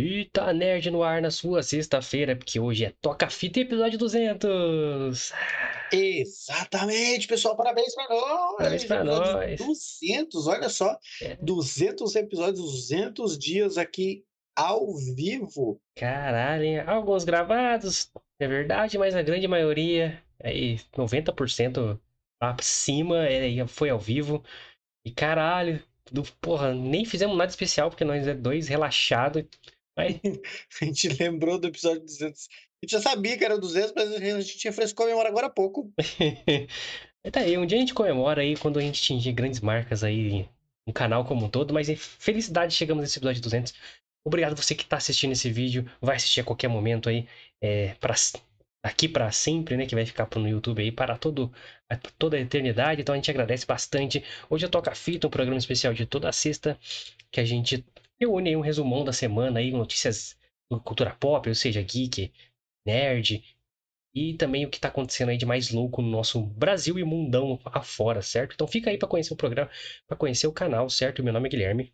Eita, Nerd no ar na sua sexta-feira, porque hoje é Toca Fita episódio 200. Exatamente, pessoal, parabéns pra nós! Parabéns pra Episódio nós. 200, olha só, É. 200 episódios, 200 dias aqui ao vivo. Caralho, hein? Alguns gravados, é verdade, mas a grande maioria, aí 90% pra cima, é, foi ao vivo. E caralho, do, porra, nem fizemos nada especial, porque nós é dois relaxados. A gente lembrou do episódio 200. A gente já sabia que era 200, mas a gente tinha fresco memória agora há pouco. Mas tá aí, um dia a gente comemora aí quando a gente atingir grandes marcas aí no canal como um todo, mas felicidade, chegamos nesse episódio 200. Obrigado você que tá assistindo esse vídeo, vai assistir a qualquer momento aí, é, pra, aqui para sempre, né, que vai ficar no YouTube aí para todo, toda a eternidade, então a gente agradece bastante. Hoje eu toco a fita, um programa especial de toda sexta, que a gente reúne aí um resumão da semana aí, notícias do cultura pop, ou seja, geek, nerd, e também o que está acontecendo aí de mais louco no nosso Brasil e mundão afora, certo? Então fica aí para conhecer o programa, para conhecer o canal, certo? Meu nome é Guilherme.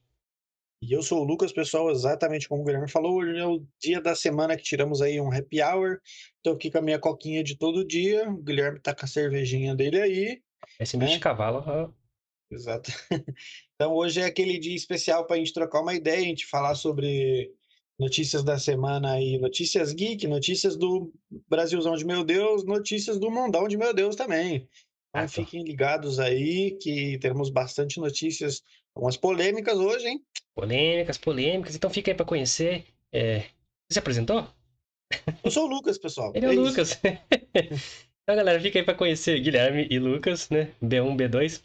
E eu sou o Lucas, pessoal, exatamente como o Guilherme falou, hoje é o dia da semana que tiramos aí um happy hour. Tô aqui com a minha coquinha de todo dia, o Guilherme tá com a cervejinha dele aí. Esse bicho É. de cavalo, ó, Exato. Então hoje é aquele dia especial para a gente trocar uma ideia, a gente falar sobre notícias da semana aí, notícias geek, notícias do Brasilzão de meu Deus, notícias do mundão de meu Deus também. Então Ah, tá. fiquem ligados aí que teremos bastante notícias, algumas polêmicas hoje, hein? polêmicas, polêmicas, então fica aí para conhecer. É... Você se apresentou? Eu sou o Lucas, pessoal. Ele é o isso. Lucas. então, galera, fica aí para conhecer Guilherme e Lucas, né? B1, B2.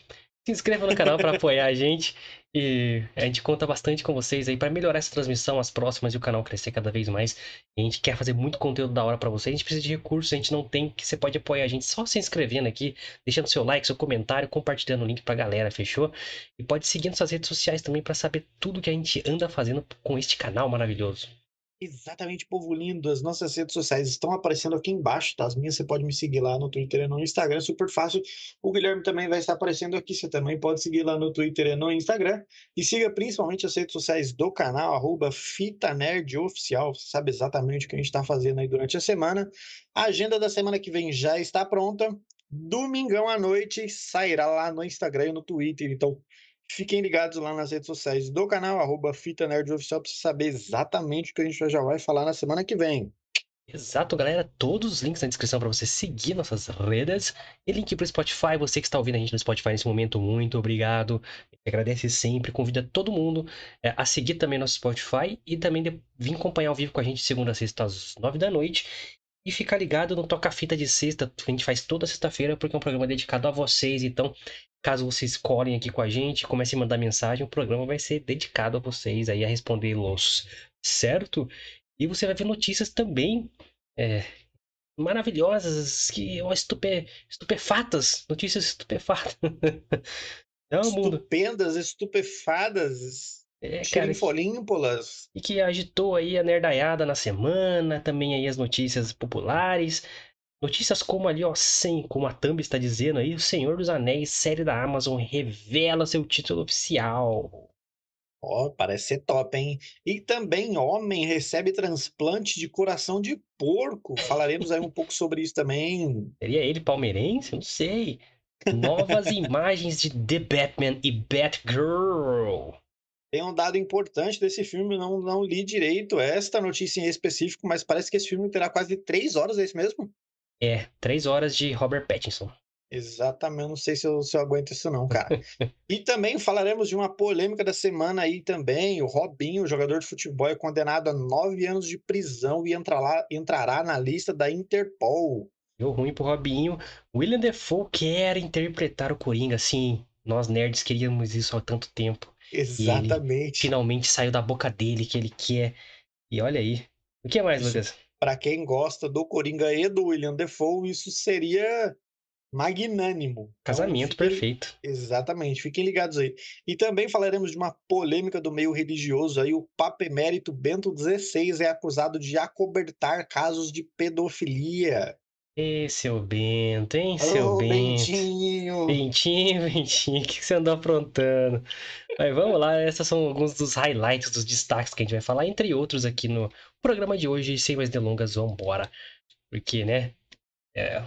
Se inscreva no canal para apoiar a gente. E a gente conta bastante com vocês aí para melhorar essa transmissão, as próximas e o canal crescer cada vez mais. A gente quer fazer muito conteúdo da hora para vocês. A gente precisa de recursos, a gente não tem que você pode apoiar a gente só se inscrevendo aqui, deixando seu like, seu comentário, compartilhando o link pra galera, fechou? E pode seguir nas suas redes sociais também para saber tudo que a gente anda fazendo com este canal maravilhoso. Exatamente, povo lindo. As nossas redes sociais estão aparecendo aqui embaixo, tá? As minhas você pode me seguir lá no Twitter e no Instagram, super fácil. O Guilherme também vai estar aparecendo aqui, você também pode seguir lá no Twitter e no Instagram. E siga principalmente as redes sociais do canal, arroba Fita Nerd Oficial. Você sabe exatamente o que a gente está fazendo aí durante a semana. A agenda da semana que vem já está pronta. Domingão à noite sairá lá no Instagram e no Twitter. Então, Fiquem ligados lá nas redes sociais do canal, arroba Fita Nerd Oficial, para saber exatamente o que a gente já vai falar na semana que vem. Exato, galera. Todos os links na descrição para você seguir nossas redes. E link para o Spotify. Você que está ouvindo a gente no Spotify nesse momento, muito obrigado. Agradece sempre. Convida todo mundo é, a seguir também nosso Spotify e também de, vir acompanhar ao vivo com a gente segunda a sexta às nove da noite. E ficar ligado no Toca Fita de sexta, que a gente faz toda sexta-feira, porque é um programa dedicado a vocês. Então, caso vocês colhem aqui com a gente, comecem a mandar mensagem, o programa vai ser dedicado a vocês aí a respondê-los, certo? E você vai ver notícias também é, maravilhosas, que estupe, estupefatas, notícias estupefatas. É o mundo. Estupendas, estupefadas, É, cara, xerinfolímpolas. e que agitou aí a nerdaiada na semana, também aí as notícias populares. Notícias como ali, ó, sem, como a Thumb está dizendo aí, o Senhor dos Anéis, série da Amazon, revela seu título oficial. Ó, parece ser top, hein? E também homem recebe transplante de coração de porco. Falaremos aí um pouco sobre isso também. Seria ele palmeirense? Não sei. Novas imagens de The Batman e Batgirl. Tem um dado importante desse filme, não, não li direito esta notícia em específico, mas parece que esse filme terá quase três horas, é isso mesmo? É, três horas de Robert Pattinson. Exatamente, não sei se eu, se eu aguento isso não, cara. e também falaremos de uma polêmica da semana aí também. O Robinho, jogador de futebol, é condenado a nove anos de prisão e entra lá, entrará na lista da Interpol. Deu ruim pro Robinho. William Defoe quer interpretar o Coringa, assim. Nós nerds queríamos isso há tanto tempo. Exatamente. Finalmente saiu da boca dele que ele quer. E olha aí. O que mais, Isso. Lucas? Para quem gosta do Coringa e do William Defoe, isso seria magnânimo. Então, Casamento fiquem- perfeito. Exatamente, fiquem ligados aí. E também falaremos de uma polêmica do meio religioso aí, o Papa Emérito Bento XVI é acusado de acobertar casos de pedofilia. Ê, seu Bento, hein, seu Bento? Bentinho! Bentinho, Bentinho, o que que você andou aprontando? Mas vamos lá, esses são alguns dos highlights, dos destaques que a gente vai falar, entre outros aqui no programa de hoje. Sem mais delongas, vambora. Porque, né, é,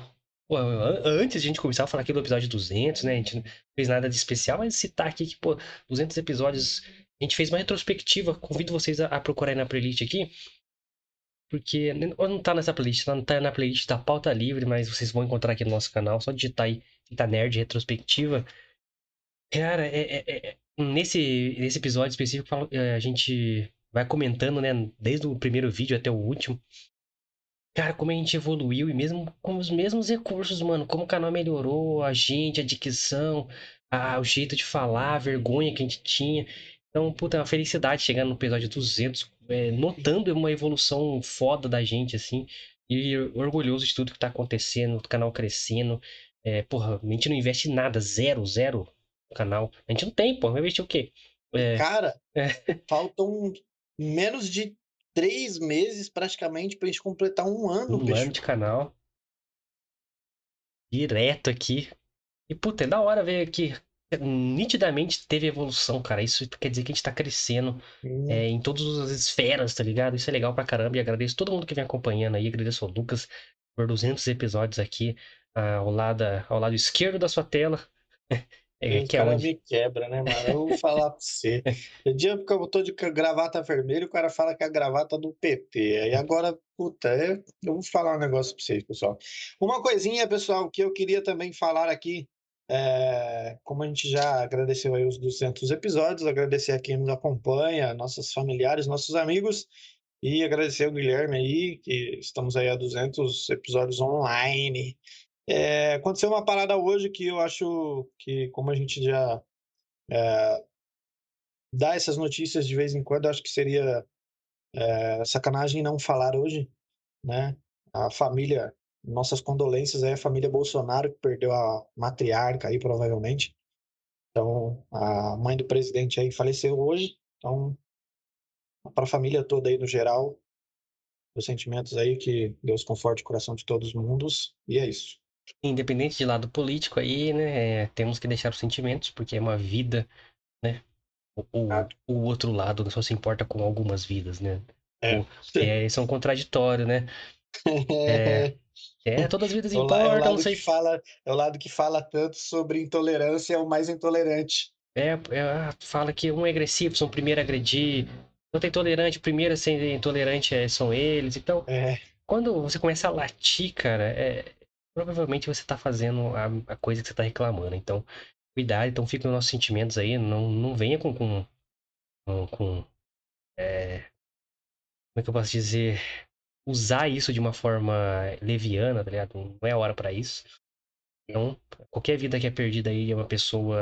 pô, an- antes de a gente começar a falar aqui do episódio 200, né, a gente não fez nada de especial, mas citar aqui que, pô, 200 episódios, a gente fez uma retrospectiva, convido vocês a, a procurar aí na playlist aqui, porque não tá nessa playlist, não tá na playlist da Pauta Livre, mas vocês vão encontrar aqui no nosso canal, só digitar aí, Fita Nerd Retrospectiva. Cara, é, é- é- nesse, nesse episódio específico, é, a gente vai comentando, né, desde o primeiro vídeo até o último, Cara, como a gente evoluiu e mesmo com os mesmos recursos, mano, como o canal melhorou, a gente, a dicção, a- o jeito de falar, a vergonha que a gente tinha. Então, puta, é uma felicidade chegar no episódio 200, é, notando uma evolução foda da gente, assim, e orgulhoso de tudo que tá acontecendo, o canal crescendo. É, porra, a gente não investe nada, zero, zero no canal. A gente não tem, pô, vai investir o quê? É, Cara, É. faltam menos de três meses praticamente pra gente completar um ano, um bicho. ano de canal. Direto aqui. E, puta, é da hora ver que nitidamente teve evolução, cara. Isso quer dizer que a gente tá crescendo é, em todas as esferas, tá ligado? Isso é legal pra caramba. E agradeço todo mundo que vem acompanhando aí. Agradeço ao Lucas por 200 episódios aqui ah, ao, lado, ao lado esquerdo da sua tela. É, o que é cara onde... me quebra, né, mano? Eu vou falar pra você. O dia que eu tô de gravata vermelha, o cara fala que é a gravata do PT. Aí agora, puta, é- eu vou falar um negócio pra vocês, pessoal. Uma coisinha, pessoal, que eu queria também falar aqui, é, como a gente já agradeceu aí os 200 episódios, agradecer a quem nos acompanha, nossos familiares, nossos amigos, e agradecer o Guilherme aí, que estamos aí a 200 episódios online. É, aconteceu uma parada hoje que eu acho que, como a gente já é, dá essas notícias de vez em quando, acho que seria é, sacanagem não falar hoje, né? A família, nossas condolências aí à família Bolsonaro, que perdeu a matriarca aí, provavelmente. Então, a mãe do presidente aí faleceu hoje. Então, para a família toda aí no geral, os sentimentos aí, que Deus conforte o coração de todos os mundos. E é isso. Independente de lado político aí, né? é, temos que deixar os sentimentos, porque é uma vida, né? O, o, Ah. o outro lado só se importa com algumas vidas, né? É. O- É, são contraditórios, né? É, É, todas as vidas É la- é o importam, não lado sei. que fala, é o lado que fala tanto sobre intolerância, é o mais intolerante. É, é, fala que um é agressivo, são o primeiro a agredir. Outro é intolerante, o primeiro a ser intolerante é- são eles. Então, É, quando você começa a latir, cara, é, provavelmente você tá fazendo a, a coisa que você tá reclamando. Então, cuidado, então fica nos nossos sentimentos aí, não, não venha com, com, com, com, é, como é que eu posso dizer, usar isso de uma forma leviana, tá ligado? Não é a hora pra isso. Então, qualquer vida que é perdida aí é uma pessoa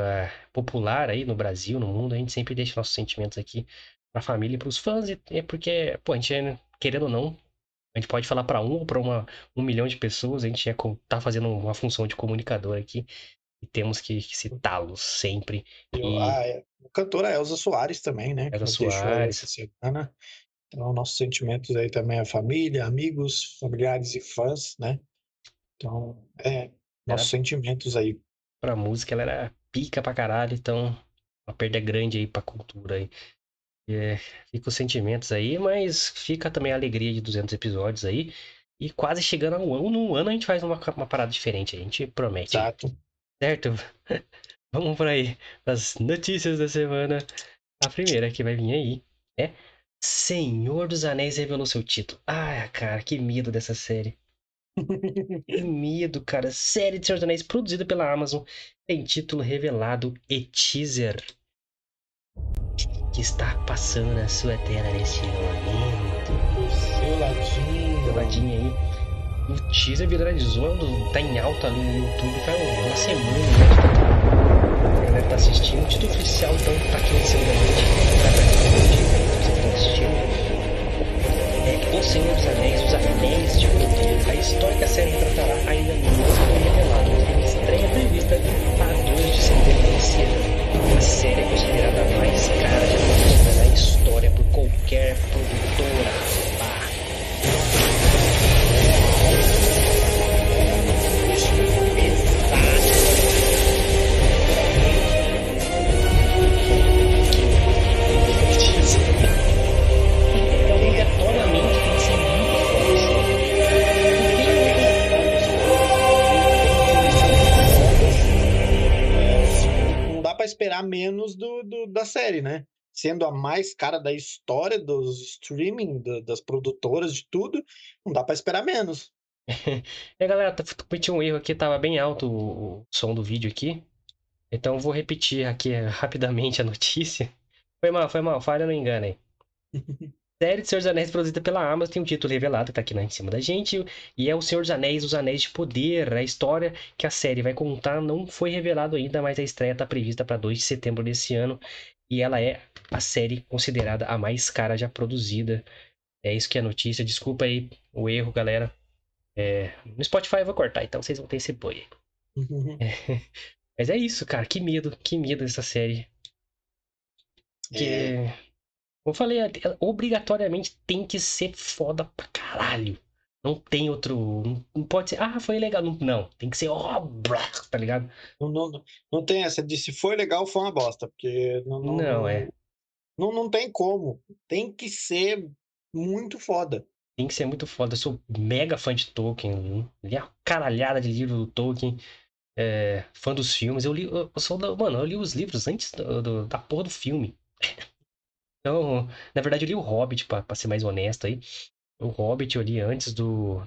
popular aí no Brasil, no mundo, a gente sempre deixa nossos sentimentos aqui pra família e pros fãs, e é porque, pô, a gente, é, querendo ou não, a gente pode falar pra um ou pra uma, um milhão de pessoas, a gente é, tá fazendo uma função de comunicador aqui e temos que, que citá-los sempre. e o- E a, é, a cantora Elza Soares também, né? Elza Soares. semana. Então, nossos sentimentos aí também à família, amigos, familiares e fãs, né? Então, é, nossos sentimentos aí. pra música ela era pica pra caralho, então uma perda grande aí pra cultura aí. É, fica os sentimentos aí, mas fica também a alegria de 200 episódios aí. E quase chegando a um ano, num ano a gente faz uma, uma parada diferente, a gente promete. Exato. Certo? Vamos por aí, as notícias da semana. A primeira que vai vir aí é Senhor dos Anéis revelou seu título. Ah, cara, que medo dessa série. Que medo, cara. Série de Senhor dos Anéis produzida pela Amazon tem título revelado e teaser que está passando na sua tela neste momento. O seu ladinho. Do ladinho aí. O teaser viralizou, tá em alta ali no YouTube, faz uma semana que tá- a galera tá assistindo. O título oficial, então, tá aqui em cima da gente. Tá pra você tá assistindo. É O Senhor dos Anéis, Os Anéis de Poder. A história que a série tratará ainda não foi revelada, tem estreia prevista para 2 de setembro desse ano. A série é considerada mais cara produzida menos do, do, da série, né? Sendo a mais cara da história dos streaming, do, das produtoras, de tudo, não dá para esperar menos. e galera, cometi um erro aqui, tava bem alto o, o som do vídeo aqui. Então vou repetir aqui rapidamente a notícia. Foi mal, foi mal, falha não engana aí. série de Senhor dos Anéis produzida pela Amazon tem um título revelado que tá aqui né, em cima da gente, e é o Senhor dos Anéis, os Anéis de Poder. A história que a série vai contar não foi revelado ainda, mas a estreia está prevista para 2 de setembro desse ano, e ela é a série considerada a mais cara já produzida. É isso que é a notícia. Desculpa aí o erro, galera. É, no Spotify eu vou cortar, então vocês vão ter esse boi. É, mas é isso, cara. Que medo, que medo dessa série. Que... É eu falei, é, obrigatoriamente tem que ser foda pra caralho. Não tem outro. Não pode ser. Ah, foi legal. Não, não tem que ser obra, tá ligado? Não, não, não tem essa de se foi legal, foi uma bosta. Porque. Não, não, não é. Não, não tem como. Tem que ser muito foda. Tem que ser muito foda. Eu sou mega fã de Tolkien. Li a caralhada de livro do Tolkien. É, fã dos filmes. Eu li. Eu sou da, mano, eu li os livros antes do, do, da porra do filme. Então, na verdade, eu li o Hobbit, pra, ser mais honesto aí. O Hobbit eu li antes do.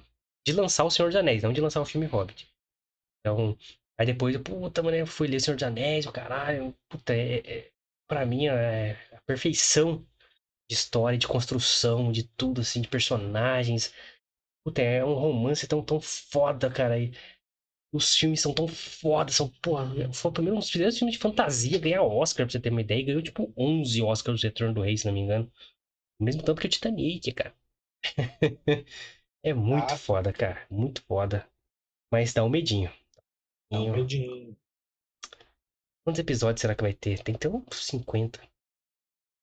De lançar o Senhor dos Anéis, não de lançar o filme Hobbit. Então, aí depois, puta, mano, eu fui ler o Senhor dos Anéis, o caralho. Puta, é, é, pra mim é a perfeição de história, de construção, de tudo, assim, de personagens. Puta, é um romance tão, tão foda, cara. E os filmes são tão foda, são, porra, foi o primeiro, um dos primeiros filmes de fantasia ganhar Oscar, pra você ter uma ideia, e ganhou tipo 11 Oscars do Retorno do Rei, se não me engano. Ao mesmo tempo que o Titanic, cara. é muito ah. foda, cara, muito foda. Mas dá um medinho. Dá um medinho. Quantos episódios será que vai ter? Tem que ter uns 50.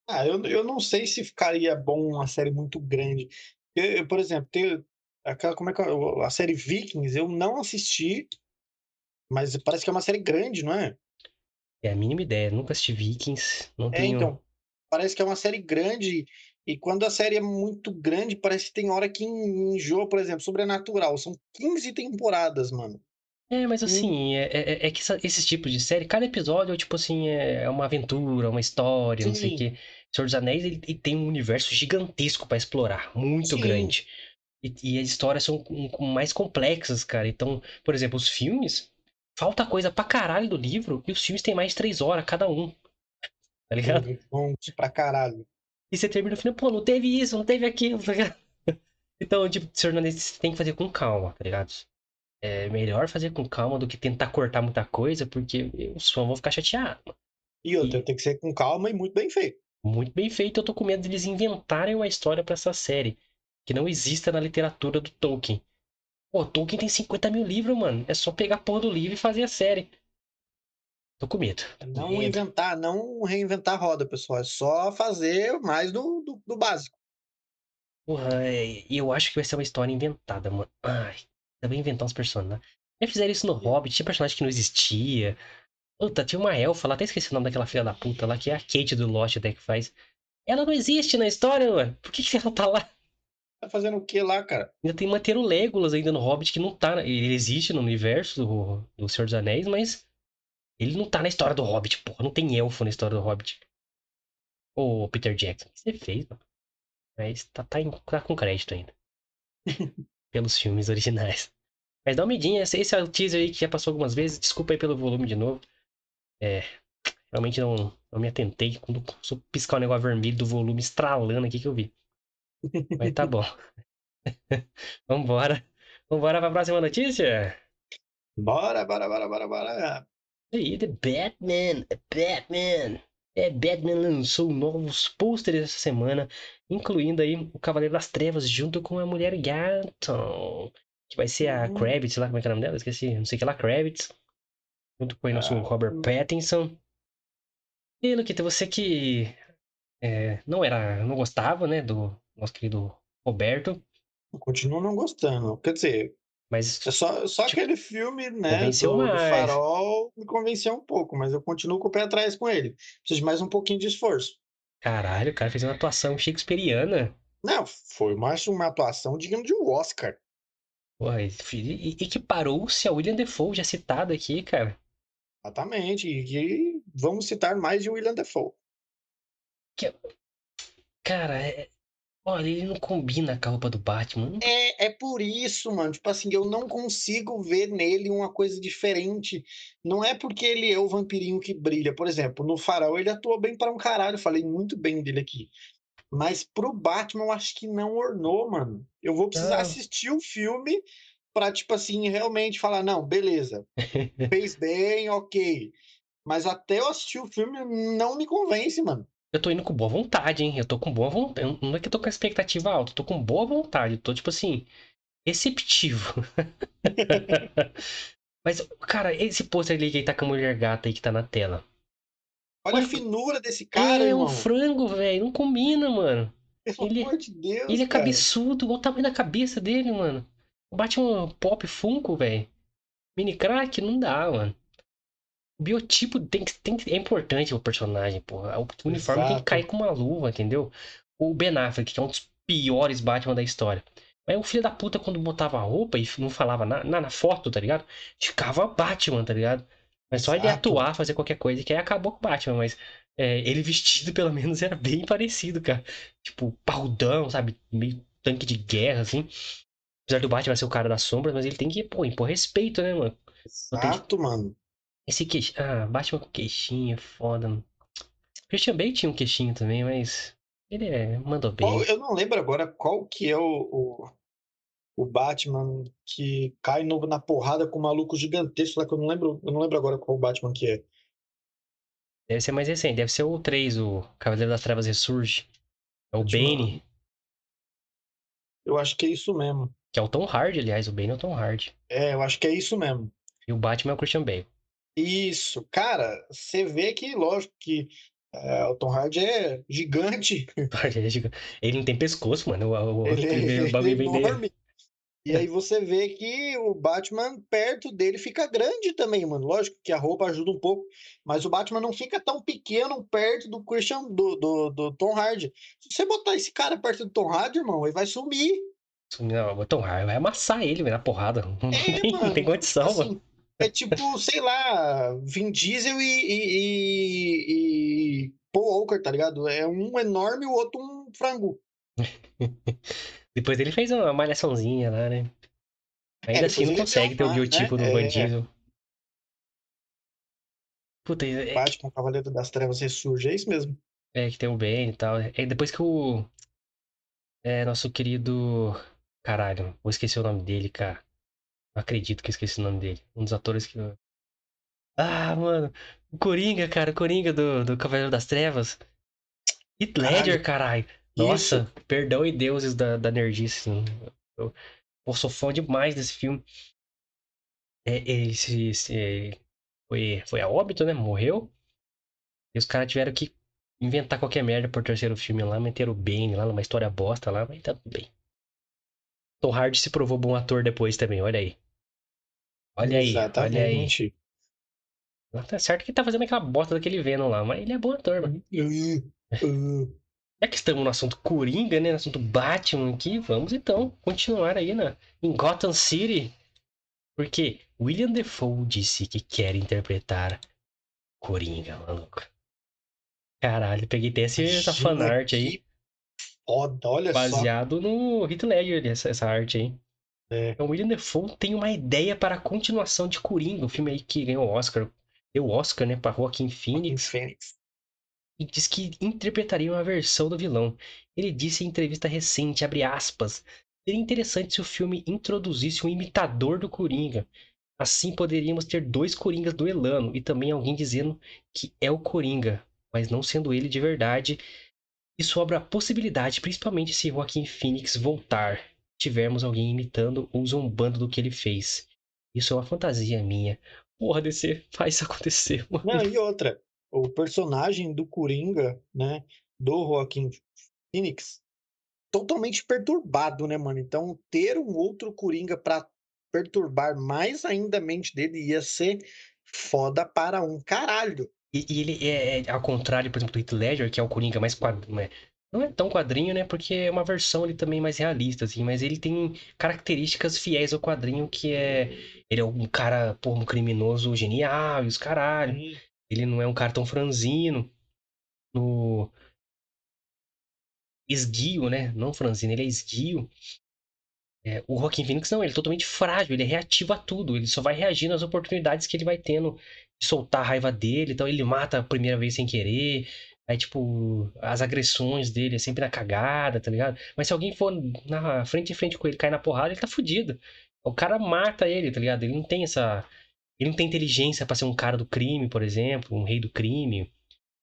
Ah, eu, eu não sei se ficaria bom uma série muito grande. Eu, eu, por exemplo, tem, aquela, como é que a série Vikings eu não assisti, mas parece que é uma série grande, não é? É a mínima ideia, nunca assisti Vikings, não é, tenho... então, parece que é uma série grande e quando a série é muito grande, parece que tem hora que enjoa, por exemplo, Sobrenatural, são 15 temporadas, mano. É, mas assim, é, é, é que essa, esses tipos de série, cada episódio, tipo assim, é uma aventura, uma história, Sim. não sei o quê. Senhor dos Anéis, ele, ele tem um universo gigantesco para explorar, muito Sim. grande. E, e as histórias são mais complexas, cara. Então, por exemplo, os filmes, falta coisa pra caralho do livro e os filmes têm mais de três horas cada um. Tá ligado? Bons pra caralho. E você termina o filme, pô, não teve isso, não teve aquilo, tá ligado? Então, tipo, Senhor você tem que fazer com calma, tá ligado? É melhor fazer com calma do que tentar cortar muita coisa, porque os fãs vão ficar chateados. E outra, e... tem que ser com calma e muito bem feito. Muito bem feito, eu tô com medo de eles inventarem uma história para essa série que não exista na literatura do Tolkien. Pô, Tolkien tem 50 mil livros, mano. É só pegar a porra do livro e fazer a série. Tô com medo. Não medo. inventar, não reinventar a roda, pessoal. É só fazer mais do, do, do básico. Porra, é, eu acho que vai ser uma história inventada, mano. Ai, também inventar uns personagens. Já fizeram isso no Hobbit, tinha personagem que não existia. Puta, tinha uma elfa lá, até esqueci o nome daquela filha da puta lá, que é a Kate do Lost até que faz. Ela não existe na história, mano. Por que, que ela tá lá? Tá fazendo o que lá, cara? Ainda tem manter o Legolas ainda no Hobbit, que não tá. Ele existe no universo do, do Senhor dos Anéis, mas ele não tá na história do Hobbit, porra. Não tem elfo na história do Hobbit. Ô, Peter Jackson, o que você fez, mano? Mas tá, tá, em, tá com crédito ainda. Pelos filmes originais. Mas dá uma medinha, esse é o teaser aí que já passou algumas vezes. Desculpa aí pelo volume de novo. É. Realmente não, não me atentei. Quando piscar o negócio vermelho do volume estralando aqui que eu vi. Mas tá bom. Vambora. Vambora pra próxima notícia? Bora, bora, bora, bora, bora. E The Batman, Batman. É, Batman lançou novos pôsteres essa semana, incluindo aí o Cavaleiro das Trevas junto com a Mulher Gato, que vai ser a uhum. Kravitz lá, como é que é o nome dela? Esqueci, não sei o que lá, Kravitz. Junto com o nosso ah, Robert Pattinson. E, Luquita, você que é, não era, não gostava, né, do nosso querido Roberto. Eu continuo não gostando. Quer dizer, mas é só, só tipo, aquele filme, né, do, do, Farol me convenceu um pouco, mas eu continuo com o pé atrás com ele. Preciso de mais um pouquinho de esforço. Caralho, o cara fez uma atuação shakespeariana. Não, foi mais uma atuação digna de um Oscar. Porra, e, e que parou-se a William Defoe, já citado aqui, cara. Exatamente, e vamos citar mais de William Defoe. Que... Cara, é... olha, ele não combina com a roupa do Batman. É, é por isso, mano. Tipo assim, eu não consigo ver nele uma coisa diferente. Não é porque ele é o vampirinho que brilha. Por exemplo, no Farol ele atuou bem para um caralho. Falei muito bem dele aqui. Mas pro Batman eu acho que não ornou, mano. Eu vou precisar Não. assistir o filme pra, tipo assim, realmente falar, não, beleza. Fez bem, ok. Mas até eu assistir o filme não me convence, mano. Eu tô indo com boa vontade, hein? Eu tô com boa vontade. Não é que eu tô com a expectativa alta, eu tô com boa vontade. Eu tô, tipo assim, receptivo. Mas, cara, esse pôster ali que ele tá com a mulher gata aí que tá na tela. Olha Olha, a finura desse cara, é irmão. um frango, velho. Não combina, mano. Pelo ele- amor de Deus, Ele é cara. cabeçudo, olha o tamanho da cabeça dele, mano. Bate um pop funko, velho. Mini crack, não dá, mano. O biotipo tem que, tem que- é importante o personagem, porra. O uniforme tem que Exato. cair com uma luva, entendeu? O Ben Affleck, que é um dos piores Batman da história. Mas o filho da puta, quando botava a roupa e não falava na, na, na foto, tá ligado? Ficava Batman, tá ligado? Mas só ele Exato. atuar, fazer qualquer coisa, que aí acabou com o Batman, mas é, ele vestido, pelo menos, era bem parecido, cara. Tipo, parrudão, sabe? Meio tanque de guerra, assim. Apesar do Batman ser o cara das sombras, mas ele tem que, pô, impor respeito, né, mano? Exato, mano. Esse queixo. Ah, Batman com queixinho, foda. Christian Bale tinha um queixinho também, mas. Ele é, mandou bem. Qual- eu não lembro agora qual que é o, o, o Batman que cai no- na porrada com um maluco gigantesco lá, que eu não lembro, eu não lembro agora qual Batman que é. Deve ser mais recente, deve ser o 3, o Cavaleiro das Trevas Ressurge. É o Batman. Bane, Eu acho que é isso mesmo. que é o Tom Hardy, aliás, o Bane é o Tom Hardy. É, eu acho que é isso mesmo. E o Batman é o Christian Bale. Isso, cara, você vê que, lógico, que é, o Tom Hardy é gigante, Ele é. Ele não tem pescoço, mano. O, o, ele, é- ele- é bagulho vem dele. enorme. E aí você vê que o Batman perto dele fica grande também, mano. Lógico que a roupa ajuda um pouco, mas o Batman não fica tão pequeno perto do Christian, do, do, do Tom Hardy. Se você botar esse cara perto do Tom Hardy, irmão, ele vai sumir. Não, o Tom Hardy vai amassar ele, vai na porrada. Não, É, mano, não tem condição, assim, mano. É tipo, sei lá, Vin Diesel e, e, e, e Paul Walker, tá ligado? É um enorme e o outro um frango. Depois ele fez uma malhaçãozinha lá, né? Ainda É, assim não consegue ter o uma, biotipo né? do Van É. Diesel. Puta, é, é, Batman, Cavaleiro das Trevas ressurge, é isso mesmo. é que tem o Ben e tal. É depois que o. É, nosso querido. Caralho, vou esquecer o nome dele, cara. Acredito que eu esqueci o nome dele. Um dos atores que. Ah, mano. O Coringa, cara. O Coringa do, do Cavaleiro das Trevas. Heath Ledger, caralho. Nossa, perdão e deuses da, da nerdice. Eu, eu sou fã demais desse filme. É, esse, esse- foi, foi a óbito, né? Morreu. E os caras tiveram que inventar qualquer merda por terceiro filme lá, meteram o Bane lá numa história bosta lá, mas tá tudo bem. Tom Hardy se provou bom ator depois também, olha aí. Olha aí, olha aí. Exatamente. Tá certo que tá fazendo aquela bosta daquele Venom lá, mas ele é bom ator, mano. Uh. Já que estamos no assunto Coringa, né? No assunto Batman aqui, vamos então continuar aí na, em Gotham City. Porque William Defoe disse que quer interpretar Coringa, maluco. Caralho, peguei até essa fanart aí, Foda, olha só. baseado no Heath Ledger, essa, essa arte aí. É. Então, William Defoe tem uma ideia para a continuação de Coringa, o filme aí que ganhou o Oscar. Deu Oscar, né, para Joaquin Phoenix. Fênix. e diz que interpretaria uma versão do vilão. Ele disse em entrevista recente, abre aspas, seria interessante se o filme introduzisse um imitador do Coringa. Assim poderíamos ter dois Coringas duelando e também alguém dizendo que é o Coringa, mas não sendo ele de verdade. E sobra a possibilidade, principalmente se Joaquim Phoenix voltar, tivermos alguém imitando ou zombando do que ele fez. Isso é uma fantasia minha. Porra, DC, faz isso acontecer, mano. Não, e outra, o personagem do Coringa, né, do Joaquim Phoenix, totalmente perturbado, né, mano? Então, ter um outro Coringa pra perturbar mais ainda a mente dele ia ser foda para um caralho. E, e ele é, é, ao contrário, por exemplo, do Heath Ledger, que é o Coringa mais quadrinho. Não é tão quadrinho, né? Porque é uma versão ele também mais realista, assim. Mas ele tem características fiéis ao quadrinho, que é... Ele é um cara, pô, um criminoso genial e os caralho. Ele não é um cara tão franzino. No esguio, né? Não franzino, ele é esguio. É, o Joaquim Phoenix não, ele é totalmente frágil, ele é reativo a tudo, ele só vai reagindo às oportunidades que ele vai tendo soltar a raiva dele, então ele mata a primeira vez sem querer, aí tipo, as agressões dele é sempre na cagada, tá ligado? Mas se alguém for na frente em frente com ele, cair na porrada, ele tá fudido. O cara mata ele, tá ligado? Ele não tem essa. Ele não tem inteligência para ser um cara do crime, por exemplo, um rei do crime.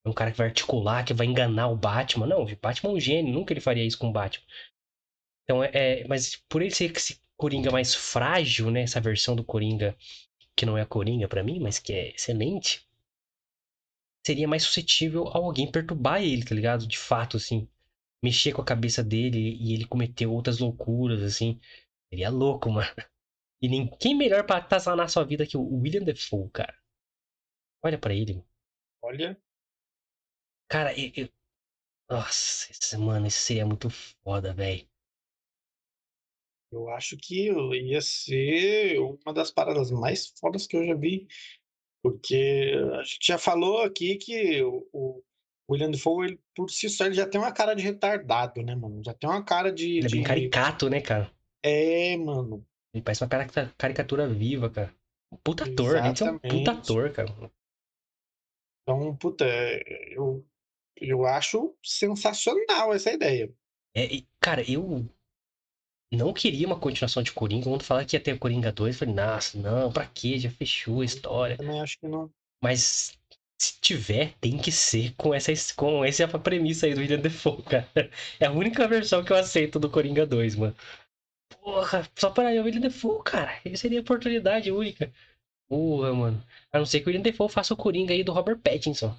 É um cara que vai articular, que vai enganar o Batman. Não, o Batman é um gênio, nunca ele faria isso com o Batman. Então, é, é, mas por ele ser esse Coringa mais frágil, né? Essa versão do Coringa, que não é a Coringa para mim, mas que é excelente, seria mais suscetível a alguém perturbar ele, tá ligado? De fato, assim. Mexer com a cabeça dele e ele cometer outras loucuras, assim. Seria louco, mano. E ninguém melhor pra atazanar sua vida que o William Defoe, cara. Olha para ele. Olha. Cara, eu, eu... Nossa, mano, isso seria muito foda, velho. Eu acho que ia ser uma das paradas mais fodas que eu já vi, porque a gente já falou aqui que o, o William Dafoe, ele, por si só, ele já tem uma cara de retardado, né, mano? Já tem uma cara de. Ele é bem de... caricato, né, cara? É, mano. Ele parece uma caricatura viva, cara. Um puta ator, a gente é um puta ator, cara. Então, puta, eu, eu acho sensacional essa ideia. É, cara, eu não queria uma continuação de Coringa. Quando falar que ia ter Coringa 2, eu falei, nossa, não, pra quê? Já fechou a história. Eu também acho que não. Mas se tiver, tem que ser com essa, com essa premissa aí do William Defoe, cara. É a única versão que eu aceito do Coringa 2, mano. Porra, só para o William Defoe, cara. Isso seria a oportunidade única. Porra, mano. A não ser que o William Defoe faça o Coringa aí do Robert Pattinson.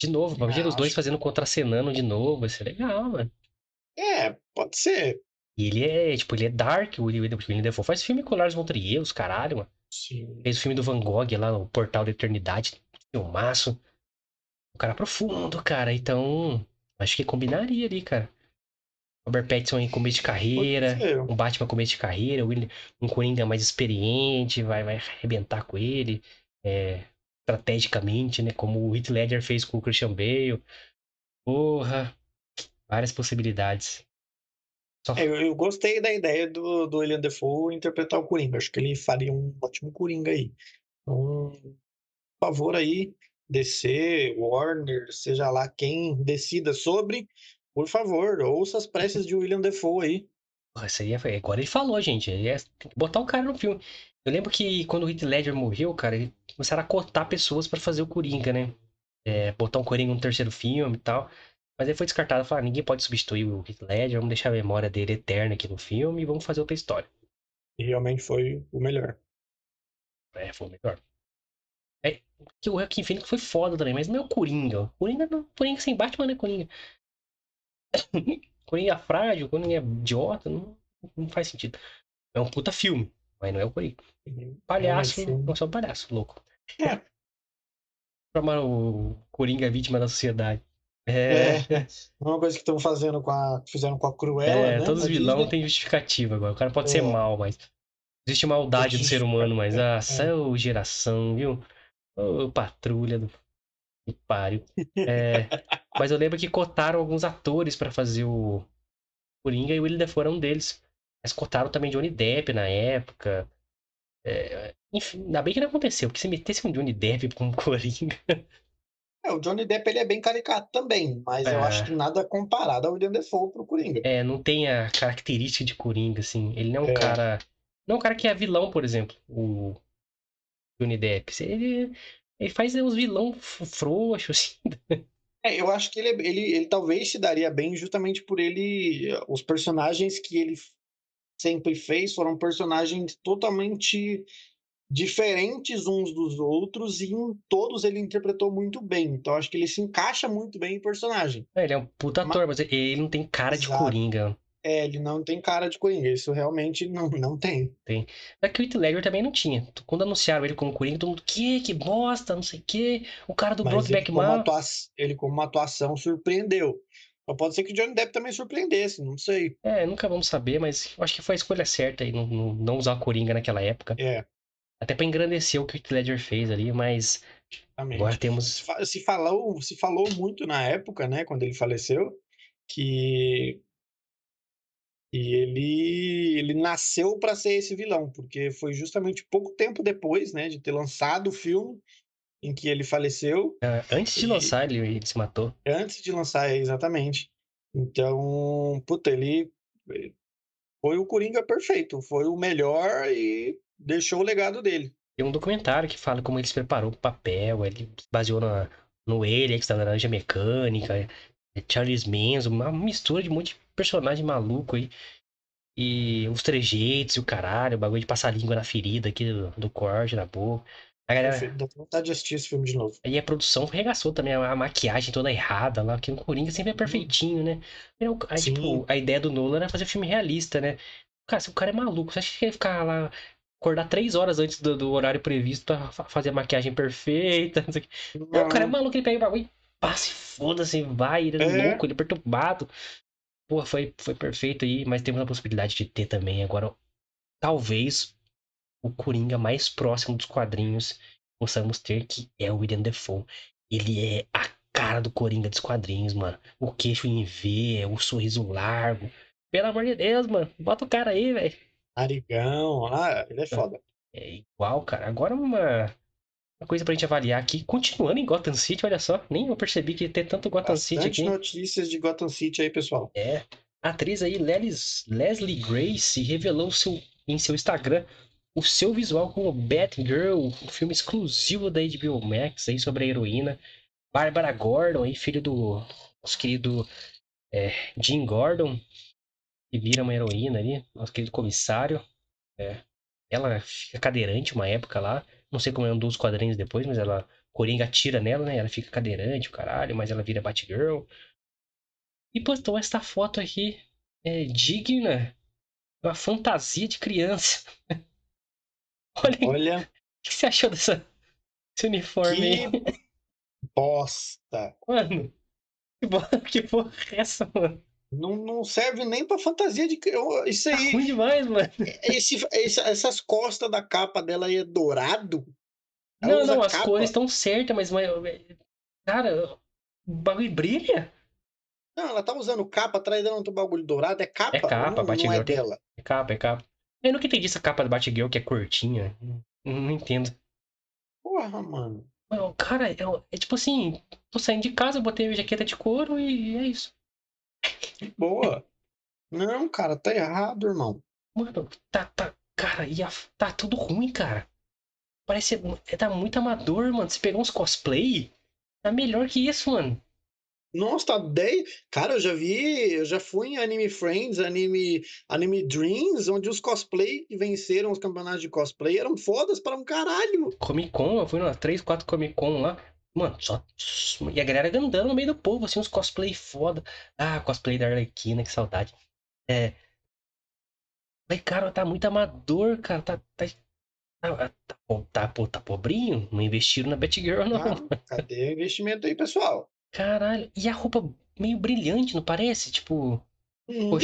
De novo, imagina os dois fazendo contracenando de novo. Vai ser legal, mano. É, pode ser. E ele é, tipo, ele é dark, o William Defoe faz filme com o Lars von Trier, os caralho, mano. Sim. Fez o filme do Van Gogh lá, o Portal da Eternidade, filmaço. O cara profundo, cara, então acho que combinaria ali, cara. Robert Pattinson em começo de carreira, um Batman começo de carreira, um Coringa mais experiente, vai, vai arrebentar com ele, é, estrategicamente, né, como o Heath Ledger fez com o Christian Bale. Porra, Várias possibilidades. Só... É, eu, eu, gostei da ideia do, do William Defoe interpretar o Coringa. Acho que ele faria um ótimo Coringa aí. Então, por favor aí, DC, Warner, seja lá quem decida sobre, por favor, ouça as preces de William Defoe aí. Isso aí é, agora ele falou, gente. Ele é, tem que botar o cara no filme. Eu lembro que quando o Heath Ledger morreu, cara, ele começaram a cotar pessoas para fazer o Coringa, né? É, botar um Coringa no terceiro filme e tal. Mas ele foi descartado. Falaram, ninguém pode substituir o Heath Ledger. Vamos deixar a memória dele eterna aqui no filme e vamos fazer outra história. E realmente foi o melhor. É, foi o melhor. É, que o Joaquim Phoenix foi foda também, mas não é o Coringa. Coringa, não, Coringa sem Batman não é Coringa. Coringa frágil, Coringa é idiota, não, não faz sentido. É um puta filme, mas não é o Coringa. Uhum. Palhaço, não é um palhaço, louco. É. Formar o Coringa vítima da sociedade. É. é. Uma coisa que estão fazendo com a. fizeram com a Cruella. É, né? todos os vilões têm justificativa agora. O cara pode é. ser mal, mas. Existe maldade do ser humano, mas. Ah, é. geração, viu? Ô, patrulha do. Que páreo. É, mas eu lembro que cotaram alguns atores para fazer o. Coringa e o William Defoe era um deles. Mas cotaram também Johnny Depp na época. É, enfim, ainda bem que não aconteceu, porque se metesse um Johnny Depp com um Coringa. É, o Johnny Depp ele é bem caricato também, mas é. eu acho que nada comparado ao William Defoe pro Coringa. É, não tem a característica de Coringa, assim. Ele não é um é. cara. Não é um cara que é vilão, por exemplo, o Johnny Depp. Ele, ele faz uns vilão frouxos, assim. É, eu acho que ele, ele, ele talvez se daria bem justamente por ele. Os personagens que ele sempre fez foram personagens totalmente diferentes uns dos outros e em todos ele interpretou muito bem. Então acho que ele se encaixa muito bem em personagem. É, ele é um puta ator, mas, mas ele não tem cara Exato. de Coringa. É, ele não tem cara de Coringa, isso realmente não, não tem. Tem. É que o Heath Ledger também não tinha. Quando anunciaram ele como Coringa, todo mundo, que, que bosta, não sei o que. O cara do Brokeback Mountain. Ele como uma atuação surpreendeu. Mas pode ser que o Johnny Depp também surpreendesse, não sei. É, nunca vamos saber, mas acho que foi a escolha certa aí, não, não, não usar Coringa naquela época. É. Até pra engrandecer o que o Ledger fez ali, mas Exatamente. agora temos. Se, fa- se falou, se falou muito na época, né, quando ele faleceu, que, que ele, ele nasceu para ser esse vilão, porque foi justamente pouco tempo depois, né, de ter lançado o filme em que ele faleceu, ah, antes de E- lançar, ele, ele se matou. antes de lançar, exatamente. Então, puta, ele foi o Coringa perfeito, foi o melhor e deixou o legado dele. Tem um documentário que fala como ele se preparou pro papel, ele se baseou na, no Helix, da Laranja Mecânica, é Charles Manson, uma mistura de um monte de personagem maluco aí. E os trejeitos e o caralho, o bagulho de passar a língua na ferida aqui do, do corte, na boca. A galera, Dá vontade de assistir esse filme de novo. Aí a produção arregaçou também, a, maquiagem toda errada lá, porque o Coringa sempre é perfeitinho, né? Aí, tipo, a ideia do Nolan era fazer filme realista, né? Cara, se o cara é maluco, você acha que ele ia ficar lá, acordar três horas antes do, do horário previsto pra fa- fazer a maquiagem perfeita? Não. Não, o cara é maluco, ele pega o bagulho e passa e foda-se, vai, ele é, É. louco, ele é perturbado. Pô, foi, foi perfeito aí, mas temos a possibilidade de ter também agora, talvez, o Coringa mais próximo dos quadrinhos possamos ter, que é o William Defoe. Ele é a cara do Coringa dos quadrinhos, mano. O queixo em V, o sorriso largo. Pelo amor de Deus, mano. Bota o cara aí, velho. Narigão, ah, ele é foda. É igual, cara. Agora uma, uma coisa pra gente avaliar aqui. Continuando em Gotham City, olha só. Nem eu percebi que ia ter tanto Gotham City Bastante aqui. notícias de Gotham City aí, pessoal. É. A atriz aí, Lelis- Leslie Grace, revelou seu, em seu Instagram o seu visual como Batgirl, um filme exclusivo da HBO Max aí sobre a heroína. Bárbara Gordon, aí, filho do nosso querido é, Jim Gordon, que vira uma heroína ali, nosso querido comissário. É. Ela fica cadeirante uma época lá. Não sei como é um dos quadrinhos depois, mas ela. Coringa atira nela, né? Ela fica cadeirante, o caralho, mas ela vira Batgirl. E postou essa foto aqui, é, digna, uma fantasia de criança. Olha, o Olha que você achou dessa, desse uniforme aí? que bosta. Mano, que porra, que porra é essa, mano? Não, não serve nem pra fantasia de Isso Tá aí, ruim demais, mano. esse, esse- essas costas da capa dela aí é dourado. Ela Não, não, as capa. cores estão certas, mas, mas. Cara, o bagulho brilha. Não, ela tá usando capa, atrás dela não tem bagulho dourado, é capa. É capa, não, não Batgirl é tem- dela. É capa, é capa. Eu nunca entendi essa capa do Batgirl que é curtinha. Não, não entendo. Porra, mano. Mano, Cara, é, é tipo assim, tô saindo de casa, botei a jaqueta de couro e é isso. Que boa. Não, cara, tá errado, irmão. Mano, tá, tá, cara, e a- tá tudo ruim, cara. Parece, é, tá muito amador, mano. Se pegar uns cosplay, tá melhor que isso, mano. Nossa, tá 10. Cara, eu já vi, eu já fui em Anime Friends, Anime, Anime Dreams, onde os cosplay que venceram os campeonatos de cosplay eram fodas para um caralho. Comic Con, eu fui umas 3, 4 Comic Con lá. Mano, só. E a galera andando no meio do povo, assim, uns cosplay foda. Ah, cosplay da Arlequina, que saudade. É. Mas, cara, tá muito amador, cara. Tá. Tá, tá, tá, po- tá, pô, tá pobrinho? Não investiram na Batgirl, não. Ah, cadê o investimento aí, pessoal? Caralho. E a roupa meio brilhante, não parece? Tipo. Uhum.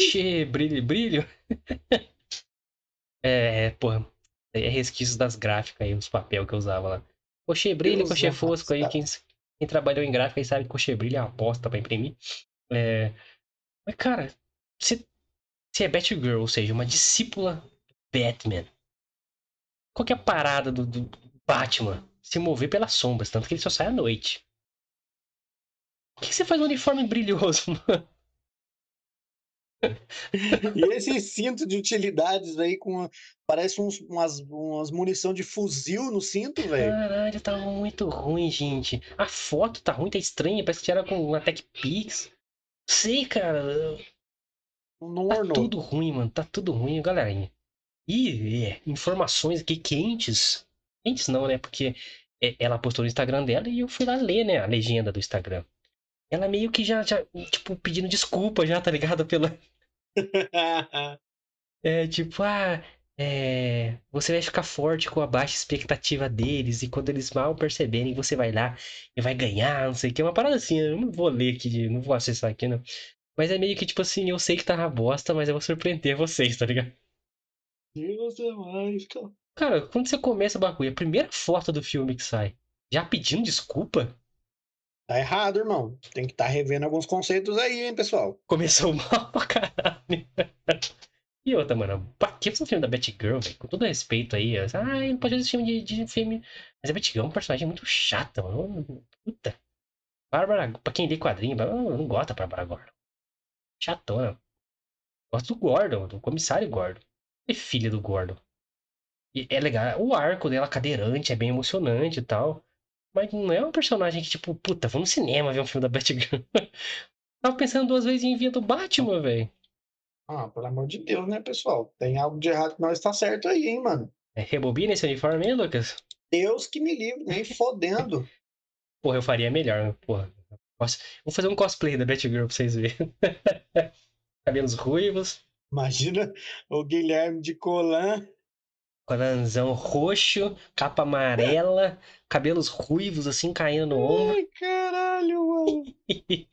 Brilho, brilho. é, porra. É resquício das gráficas aí, os papel que eu usava lá. Cochê brilho, cochê amado, fosco aí. Quem, quem trabalhou em gráfica aí sabe que cochê brilho é uma aposta pra imprimir. É, mas, cara, se, se é Batgirl, ou seja, uma discípula Batman, qual que é a parada do, do Batman? Se mover pelas sombras, tanto que ele só sai à noite. Por que você faz um uniforme brilhoso, mano? E esse cinto de utilidades aí com. Parece uns, umas, umas munição de fuzil no cinto, velho. Caralho, tá muito ruim, gente. A foto tá ruim, tá estranha, parece que tiraram com uma Tech Pix. Sei, cara. Não Tá ornou. tudo ruim, mano. Tá tudo ruim, galerinha. E é, informações aqui quentes. Quentes não, né? Porque é, ela postou no Instagram dela e eu fui lá ler, né? A legenda do Instagram. Ela meio que já, já tipo, pedindo desculpa já, tá ligado? Pela, É tipo, ah, é, você vai ficar forte com a baixa expectativa deles, e quando eles mal perceberem, você vai lá e vai ganhar, não sei o que. É uma parada assim, eu não vou ler aqui, não vou acessar aqui, não. Mas é meio que tipo assim, eu sei que tá uma bosta, mas eu vou surpreender vocês, tá ligado? Você vai ficar Cara, quando você começa o bagulho, a primeira foto do filme que sai, já pedindo desculpa, Tá errado, irmão. Tem que estar revendo alguns conceitos aí, hein, pessoal. começou mal pra caralho. E outra, mano, pra que fazer um filme da Batgirl, velho? Com todo respeito aí. Ah, não pode fazer filme de, de filme. Mas a Batgirl é um personagem muito chato, mano. Puta. Bárbara, pra quem lê quadrinho, eu não gosto da Bárbara Gordon. Chatona. Gosto do Gordon, do comissário Gordon. É filha do Gordon. E é legal. O arco dela cadeirante é bem emocionante e tal. Mas não é um personagem que, tipo, puta, vamos no cinema ver um filme da Batgirl. Tava pensando duas vezes em vir do Batman, velho. Ah, pelo amor de Deus, né, pessoal? Tem algo de errado que nós está certo aí, hein, mano? É, rebobina esse uniforme aí, Lucas? Deus que me livre, nem fodendo. Porra, eu faria melhor, né? porra. Vou fazer um cosplay da Batgirl pra vocês verem. Cabelos ruivos, Imagina o Guilherme de Colan. colanzão roxo, capa amarela, cabelos ruivos assim caindo no ombro. Ai, caralho, mano.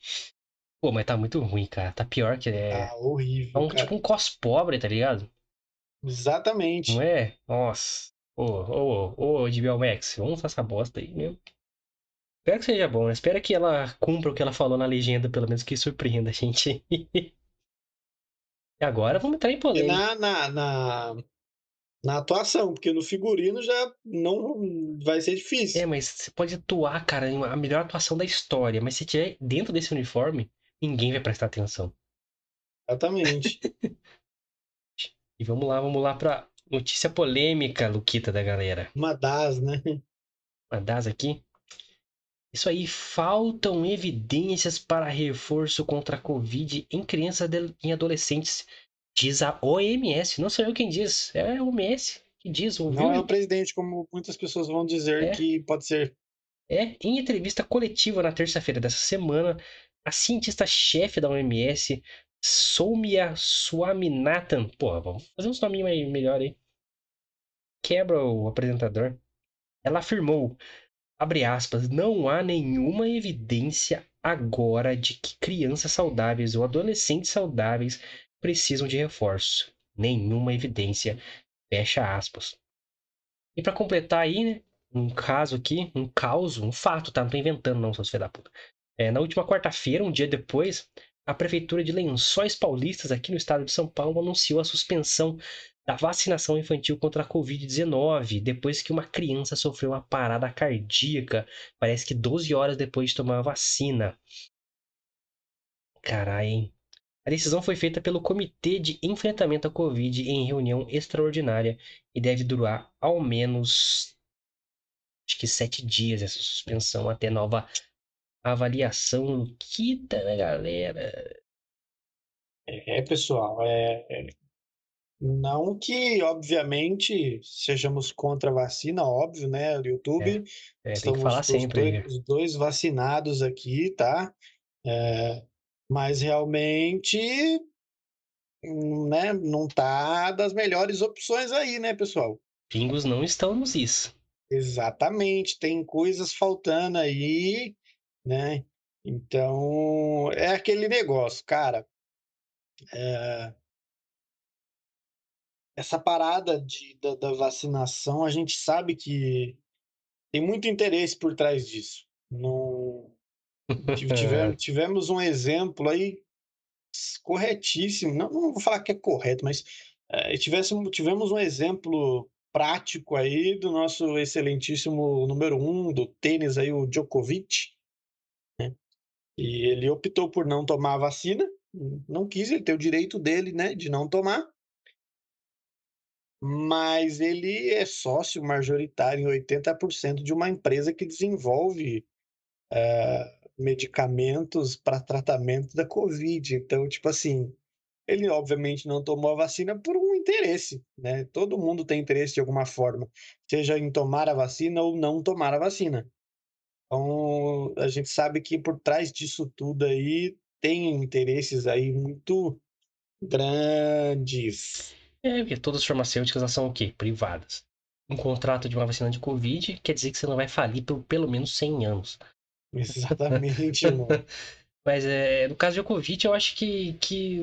Pô, mas tá muito ruim, cara. Tá pior que é. Tá É horrível, um, cara. tipo um cos pobre, tá ligado? Exatamente. Não é? Nossa. Ô, ô, ô, ô, HBO Max, vamos fazer essa bosta aí mesmo. Espero que seja bom, né? Espero que ela cumpra o que ela falou na legenda, pelo menos que surpreenda a gente. e agora vamos entrar em polêmica. na, na, na, na atuação, porque no figurino já não vai ser É, difícil. mas você pode atuar, cara, em a melhor atuação da história, mas se tiver dentro desse uniforme, ninguém vai prestar atenção. Exatamente. E vamos lá, vamos lá pra notícia polêmica, Luquita da galera. Uma das, né? Uma das aqui. Isso aí, faltam evidências para reforço contra a Covid em crianças e em adolescentes, diz a OMS. Não sou eu quem diz, é a OMS que diz. Ouviu? Não é o presidente, como muitas pessoas vão dizer É. que pode ser. É, em entrevista coletiva na terça-feira dessa semana, a cientista-chefe da OMS, Soumya Swaminathan, porra, vamos fazer uns nominhos aí melhor aí. Quebra o apresentador. Ela afirmou, abre aspas, não há nenhuma evidência agora de que crianças saudáveis ou adolescentes saudáveis precisam de reforço. Nenhuma evidência. Fecha aspas. E para completar aí, né? um caso aqui, um caos, um fato, tá? Não tô inventando, não, seus filhos da puta. É, na última quarta-feira, um dia depois, a Prefeitura de Lençóis Paulistas, aqui no estado de São Paulo, anunciou a suspensão da vacinação infantil contra a Covid-19, depois que uma criança sofreu uma parada cardíaca, parece que 12 horas depois de tomar a vacina. Caralho, hein? A decisão foi feita pelo Comitê de Enfrentamento à Covid em reunião extraordinária e deve durar ao menos acho que sete dias essa suspensão até nova avaliação Luquita, né, galera? É, pessoal, é, é- não que, obviamente, sejamos contra a vacina, óbvio, né? O YouTube, É, tem que estamos falar sempre. dois, os dois vacinados aqui, tá? É, mas realmente, né, não tá das melhores opções aí, né, pessoal? Pingos não estão nos is. Exatamente, tem coisas faltando aí, né? Então, é aquele negócio, cara. é, Essa parada de, da, da vacinação, a gente sabe que tem muito interesse por trás disso. Não... tive- tive- tivemos um exemplo aí corretíssimo, não, não vou falar que é correto, mas é, tivéssemos, tivemos um exemplo prático aí do nosso excelentíssimo número um do tênis aí, o Djokovic? E ele optou por não tomar a vacina, não quis, ele tem o direito dele, né, de não tomar, mas ele é sócio majoritário em 80% de uma empresa que desenvolve eh, medicamentos para tratamento da Covid. Então, tipo assim, ele obviamente não tomou a vacina por um interesse, né? Todo mundo tem interesse de alguma forma, seja em tomar a vacina ou não tomar a vacina. Então, a gente sabe que por trás disso tudo aí tem interesses aí muito grandes. É, porque todas as farmacêuticas elas são o quê? Privadas. Um contrato de uma vacina de Covid quer dizer que você não vai falir por pelo menos 100 anos. Exatamente, irmão. Mas é, no caso de Djokovic, eu acho que, que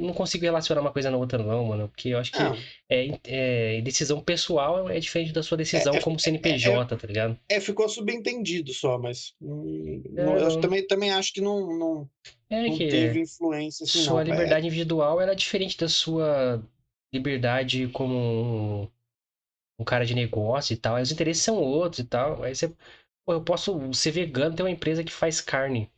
não consigo relacionar uma coisa na outra, não, mano. Porque eu acho que é, é, decisão pessoal é diferente da sua decisão é, é como CNPJ, tá ligado? É, ficou subentendido só, mas. Hum, eu também, também acho que não, não, não teve influência. Assim, sua não. liberdade individual era diferente da sua liberdade como um, um cara de negócio e tal. Aí os interesses são outros e tal. Aí você. Pô, eu posso ser vegano, ter uma empresa que faz carne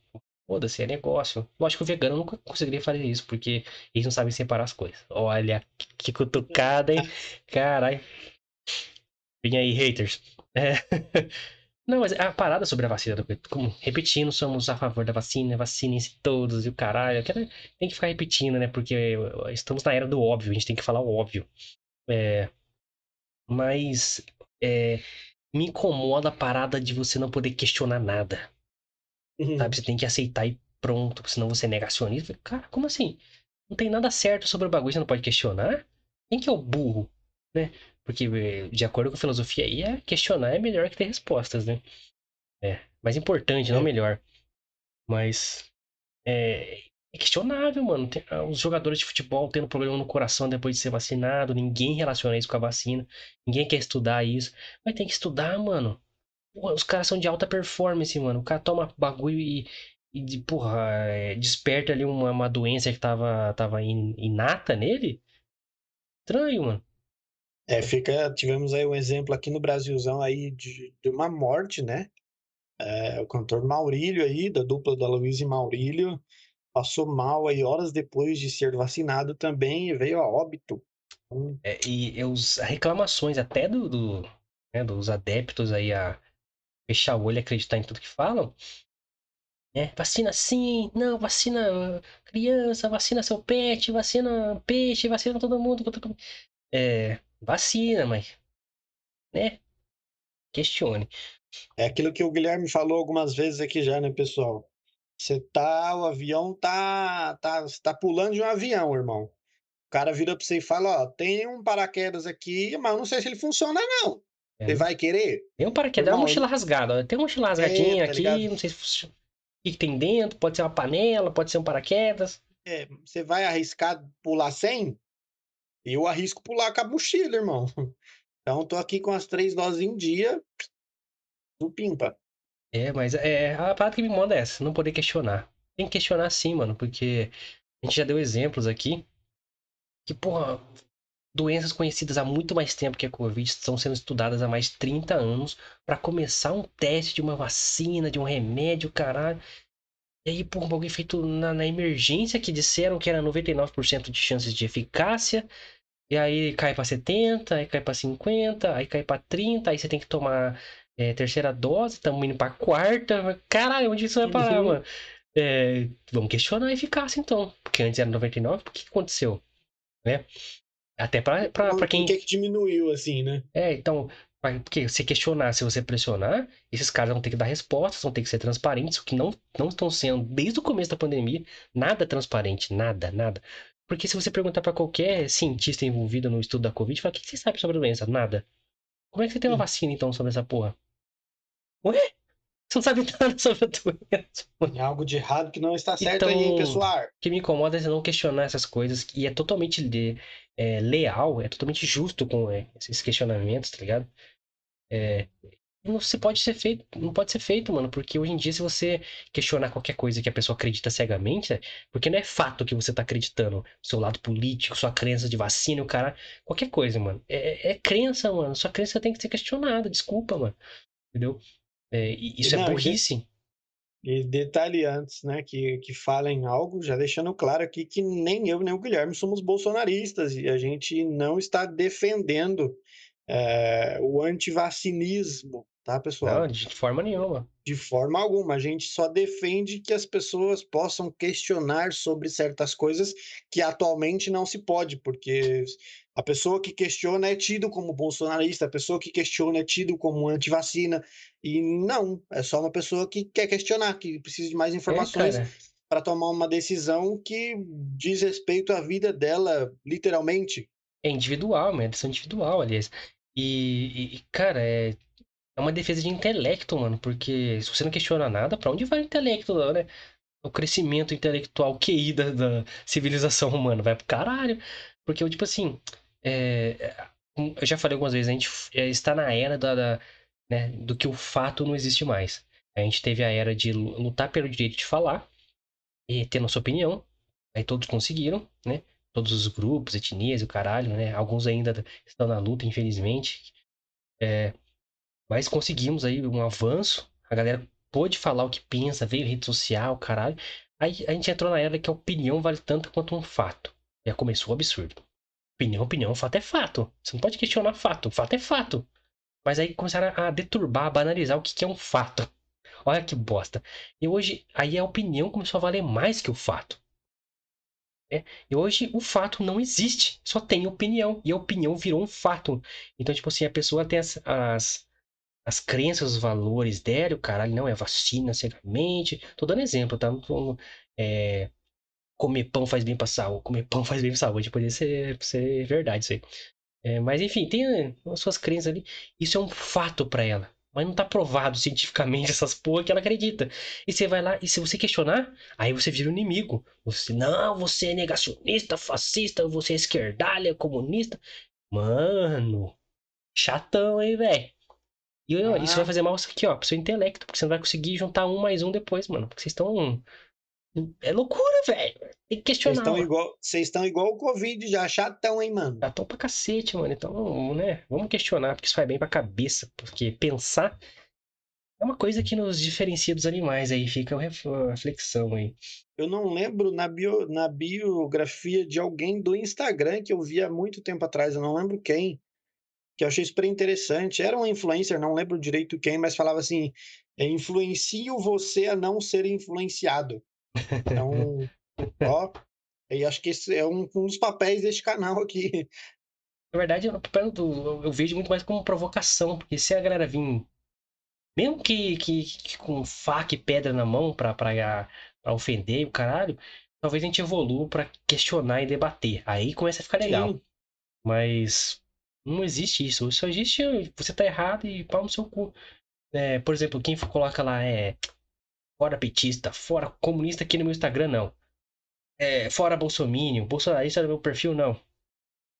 Foda-se, é negócio. Lógico que o vegano nunca conseguiria fazer isso, porque eles não sabem separar as coisas. Olha, que cutucada, hein? Caralho. Vem aí, haters. É. Não, mas a parada sobre a vacina, como, repetindo, somos a favor da vacina, vacinem-se todos e o caralho. Tem que ficar repetindo, né? Porque estamos na era do óbvio, a gente tem que falar o óbvio. É, mas é, me incomoda a parada de você não poder questionar nada. Uhum. Sabe? Você tem que aceitar e pronto, senão você é negacionista. Cara, como assim? Não tem nada certo sobre o bagulho, você não pode questionar? Quem que é o burro? Né? Porque, eh, de acordo com a filosofia aí, é questionar é melhor que ter respostas, né? É. Mais importante, é. não melhor. Mas. É, é questionável, mano. Tem, ah, os jogadores de futebol tendo problema no coração depois de ser vacinado, ninguém relaciona isso com a vacina, ninguém quer estudar isso. Mas tem que estudar, mano os caras são de alta performance, mano. O cara toma bagulho e, e porra, é, desperta ali uma, uma doença que tava, tava in, inata nele. Estranho, mano. É, fica. Tivemos aí um exemplo aqui no Brasilzão aí de, de uma morte, né? É, o cantor Maurílio aí, da dupla da Luiz e Maurílio, passou mal aí horas depois de ser vacinado também e veio a óbito. É, e os reclamações até do, do né, dos adeptos aí a, fechar o olho e acreditar em tudo que falam. É, vacina sim, não, vacina criança, vacina seu pet, vacina peixe, vacina todo mundo. É, vacina, mas. Né? Questione. É aquilo que o Guilherme falou algumas vezes aqui já, né, pessoal? Você tá, o avião tá, tá, você tá pulando de um avião, irmão. O cara vira pra você e fala, ó, tem um paraquedas aqui, mas não sei se ele funciona, não. É. Você vai querer? Tem um paraquedas, é uma mochila rasgada. Tem uma mochila rasgadinha é, tá aqui, ligado? não sei se, o que tem dentro, pode ser uma panela, pode ser um paraquedas. É, você vai arriscar pular sem? Eu arrisco pular com a mochila, irmão. Então tô aqui com as três doses em dia, do pimpa. É, mas é, a parada que me manda é essa, não poder questionar. Tem que questionar sim, mano, porque a gente já deu exemplos aqui que, porra, doenças conhecidas há muito mais tempo que a Covid estão sendo estudadas há mais de 30 anos para começar um teste de uma vacina, de um remédio, caralho. E aí, por bagulho feito na, na, emergência, que disseram que era 99% de chances de eficácia. E aí cai para 70, aí cai para 50, aí cai para 30, aí você tem que tomar é, terceira dose, estamos indo para quarta. Caralho, onde isso vai parar, uhum. mano? É, vamos questionar a eficácia então. Porque antes era 99, por que aconteceu? Né? Até pra, pra, pra quem. Por que, que diminuiu, assim, né? É, então, porque se questionar, se você pressionar, esses caras vão ter que dar respostas, vão ter que ser transparentes, o que não, não estão sendo desde o começo da pandemia, nada transparente, nada, nada. Porque se você perguntar para qualquer cientista envolvido no estudo da Covid, fala, o que você sabe sobre a doença? Nada. Como é que você tem uma vacina, então, sobre essa porra? Ué? Você não sabe nada sobre a doença. É algo de errado que não está certo então, aí, pessoal. O que me incomoda é você não questionar essas coisas, e é totalmente de, é, leal, é totalmente justo com é, esses questionamentos, tá ligado? É, não se pode ser feito, não pode ser feito, mano, porque hoje em dia se você questionar qualquer coisa que a pessoa acredita cegamente, é, porque não é fato que você tá acreditando, seu lado político, sua crença de vacina, o cara, qualquer coisa, mano. É, é, é crença, mano. Sua crença tem que ser questionada, desculpa, mano. Entendeu? É, isso é não, é burrice. E detalhe antes, né, que, que falem algo, já deixando claro aqui que nem eu nem o Guilherme somos bolsonaristas e a gente não está defendendo é, o antivacinismo, tá, pessoal? Não, de forma nenhuma. De forma alguma. A gente só defende que as pessoas possam questionar sobre certas coisas que atualmente não se pode, porque a pessoa que questiona é tido como bolsonarista, a pessoa que questiona é tido como antivacina. E não, é só uma pessoa que quer questionar, que precisa de mais é, informações é, para tomar uma decisão que diz respeito à vida dela, literalmente. É individual, uma decisão individual, aliás. E, e, cara, é, é uma defesa de intelecto, mano, porque se você não questiona nada, para onde vai o intelecto, né? o crescimento intelectual QI da, da civilização humana. Vai pro caralho. Porque, tipo assim, é, eu já falei algumas vezes, a gente é, está na era da, da né, do que o fato não existe mais. A gente teve a era de lutar pelo direito de falar e ter nossa opinião. Aí todos conseguiram, né? Todos os grupos, etnias o caralho, né? Alguns ainda estão na luta, infelizmente. É, mas conseguimos aí um avanço. A galera pôde falar o que pensa, veio rede social, caralho. Aí a gente entrou na era que a opinião vale tanto quanto um fato. Já começou o absurdo. Opinião, opinião, fato é fato. Você não pode questionar fato. Fato é fato. Mas aí começaram a deturbar, a banalizar o que é um fato. Olha que bosta. E hoje, aí a opinião começou a valer mais que o fato. É, e hoje o fato não existe, só tem opinião. E a opinião virou um fato. Então, tipo assim, a pessoa tem as, as, as crenças, os valores dela, o caralho, não é vacina cegamente. Tô dando exemplo, tá? Tô, é, comer pão faz bem pra saúde, comer pão faz bem pra saúde. Poderia ser, ser verdade isso aí. É, mas enfim, tem as suas crenças ali. Isso é um fato para ela mas não tá provado cientificamente essas porra que ela acredita. E você vai lá, e se você questionar, aí você vira um inimigo. Você, não, você é negacionista, fascista, você é esquerdalha, comunista. Mano, chatão, hein, velho. E ah. isso vai fazer mal aqui, ó, pro seu intelecto, porque você não vai conseguir juntar um mais um depois, mano. Porque vocês estão é loucura, velho. Tem que questionar. Vocês estão igual, vocês estão igual o Covid já, chatão, hein, mano? Chatão pra cacete, mano. Então, né, vamos questionar, porque isso faz bem pra cabeça. Porque pensar é uma coisa que nos diferencia dos animais, aí fica uma reflexão aí. Eu não lembro na, bio, na biografia de alguém do Instagram que eu vi há muito tempo atrás, eu não lembro quem, que eu achei super interessante. Era um influencer, não lembro direito quem, mas falava assim: é, influencio você a não ser influenciado. Então, ó, e acho que esse é um, um dos papéis deste canal aqui. Na verdade, o papel do, eu vejo muito mais como provocação, porque se a galera vir, mesmo que, que, que com faca e pedra na mão pra, pra, pra ofender o caralho, talvez a gente evolua para questionar e debater. Aí começa a ficar legal. Sim. Mas não existe isso. Só existe você tá errado e pau no seu cu. É, por exemplo, quem coloca lá é fora petista, fora comunista aqui no meu Instagram, não. É, fora bolsomínio, bolsonarista no meu perfil, não.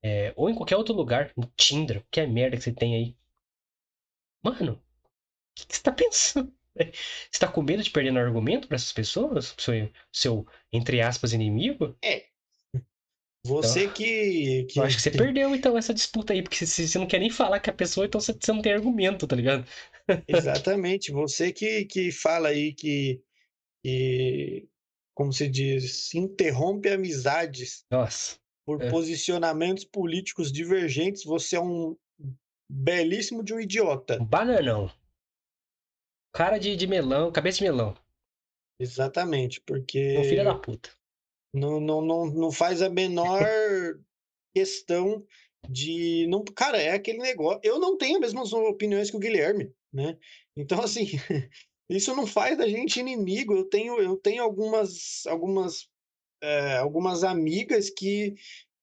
É, ou em qualquer outro lugar, no Tinder, que é merda que você tem aí. Mano, o que, você tá pensando? Você tá com medo de perder no argumento para essas pessoas? Seu, seu, entre aspas, inimigo? É. Você então, que, que. Eu acho que você perdeu, então, essa disputa aí, porque você, você não quer nem falar com a pessoa, então você, você não tem argumento, tá ligado? Exatamente. Você que, que fala aí que, que, como se diz, interrompe amizades Nossa. por é. posicionamentos políticos divergentes, você é um belíssimo de um idiota. Um bananão. Cara de, de melão, cabeça de melão. Exatamente, porque. Um filho da puta. Não, não, não, não faz a menor questão de. Não, cara, é aquele negócio. Eu não tenho as mesmas opiniões que o Guilherme né? Então, assim, isso não faz da gente inimigo. Eu tenho, eu tenho algumas, algumas, é, algumas amigas que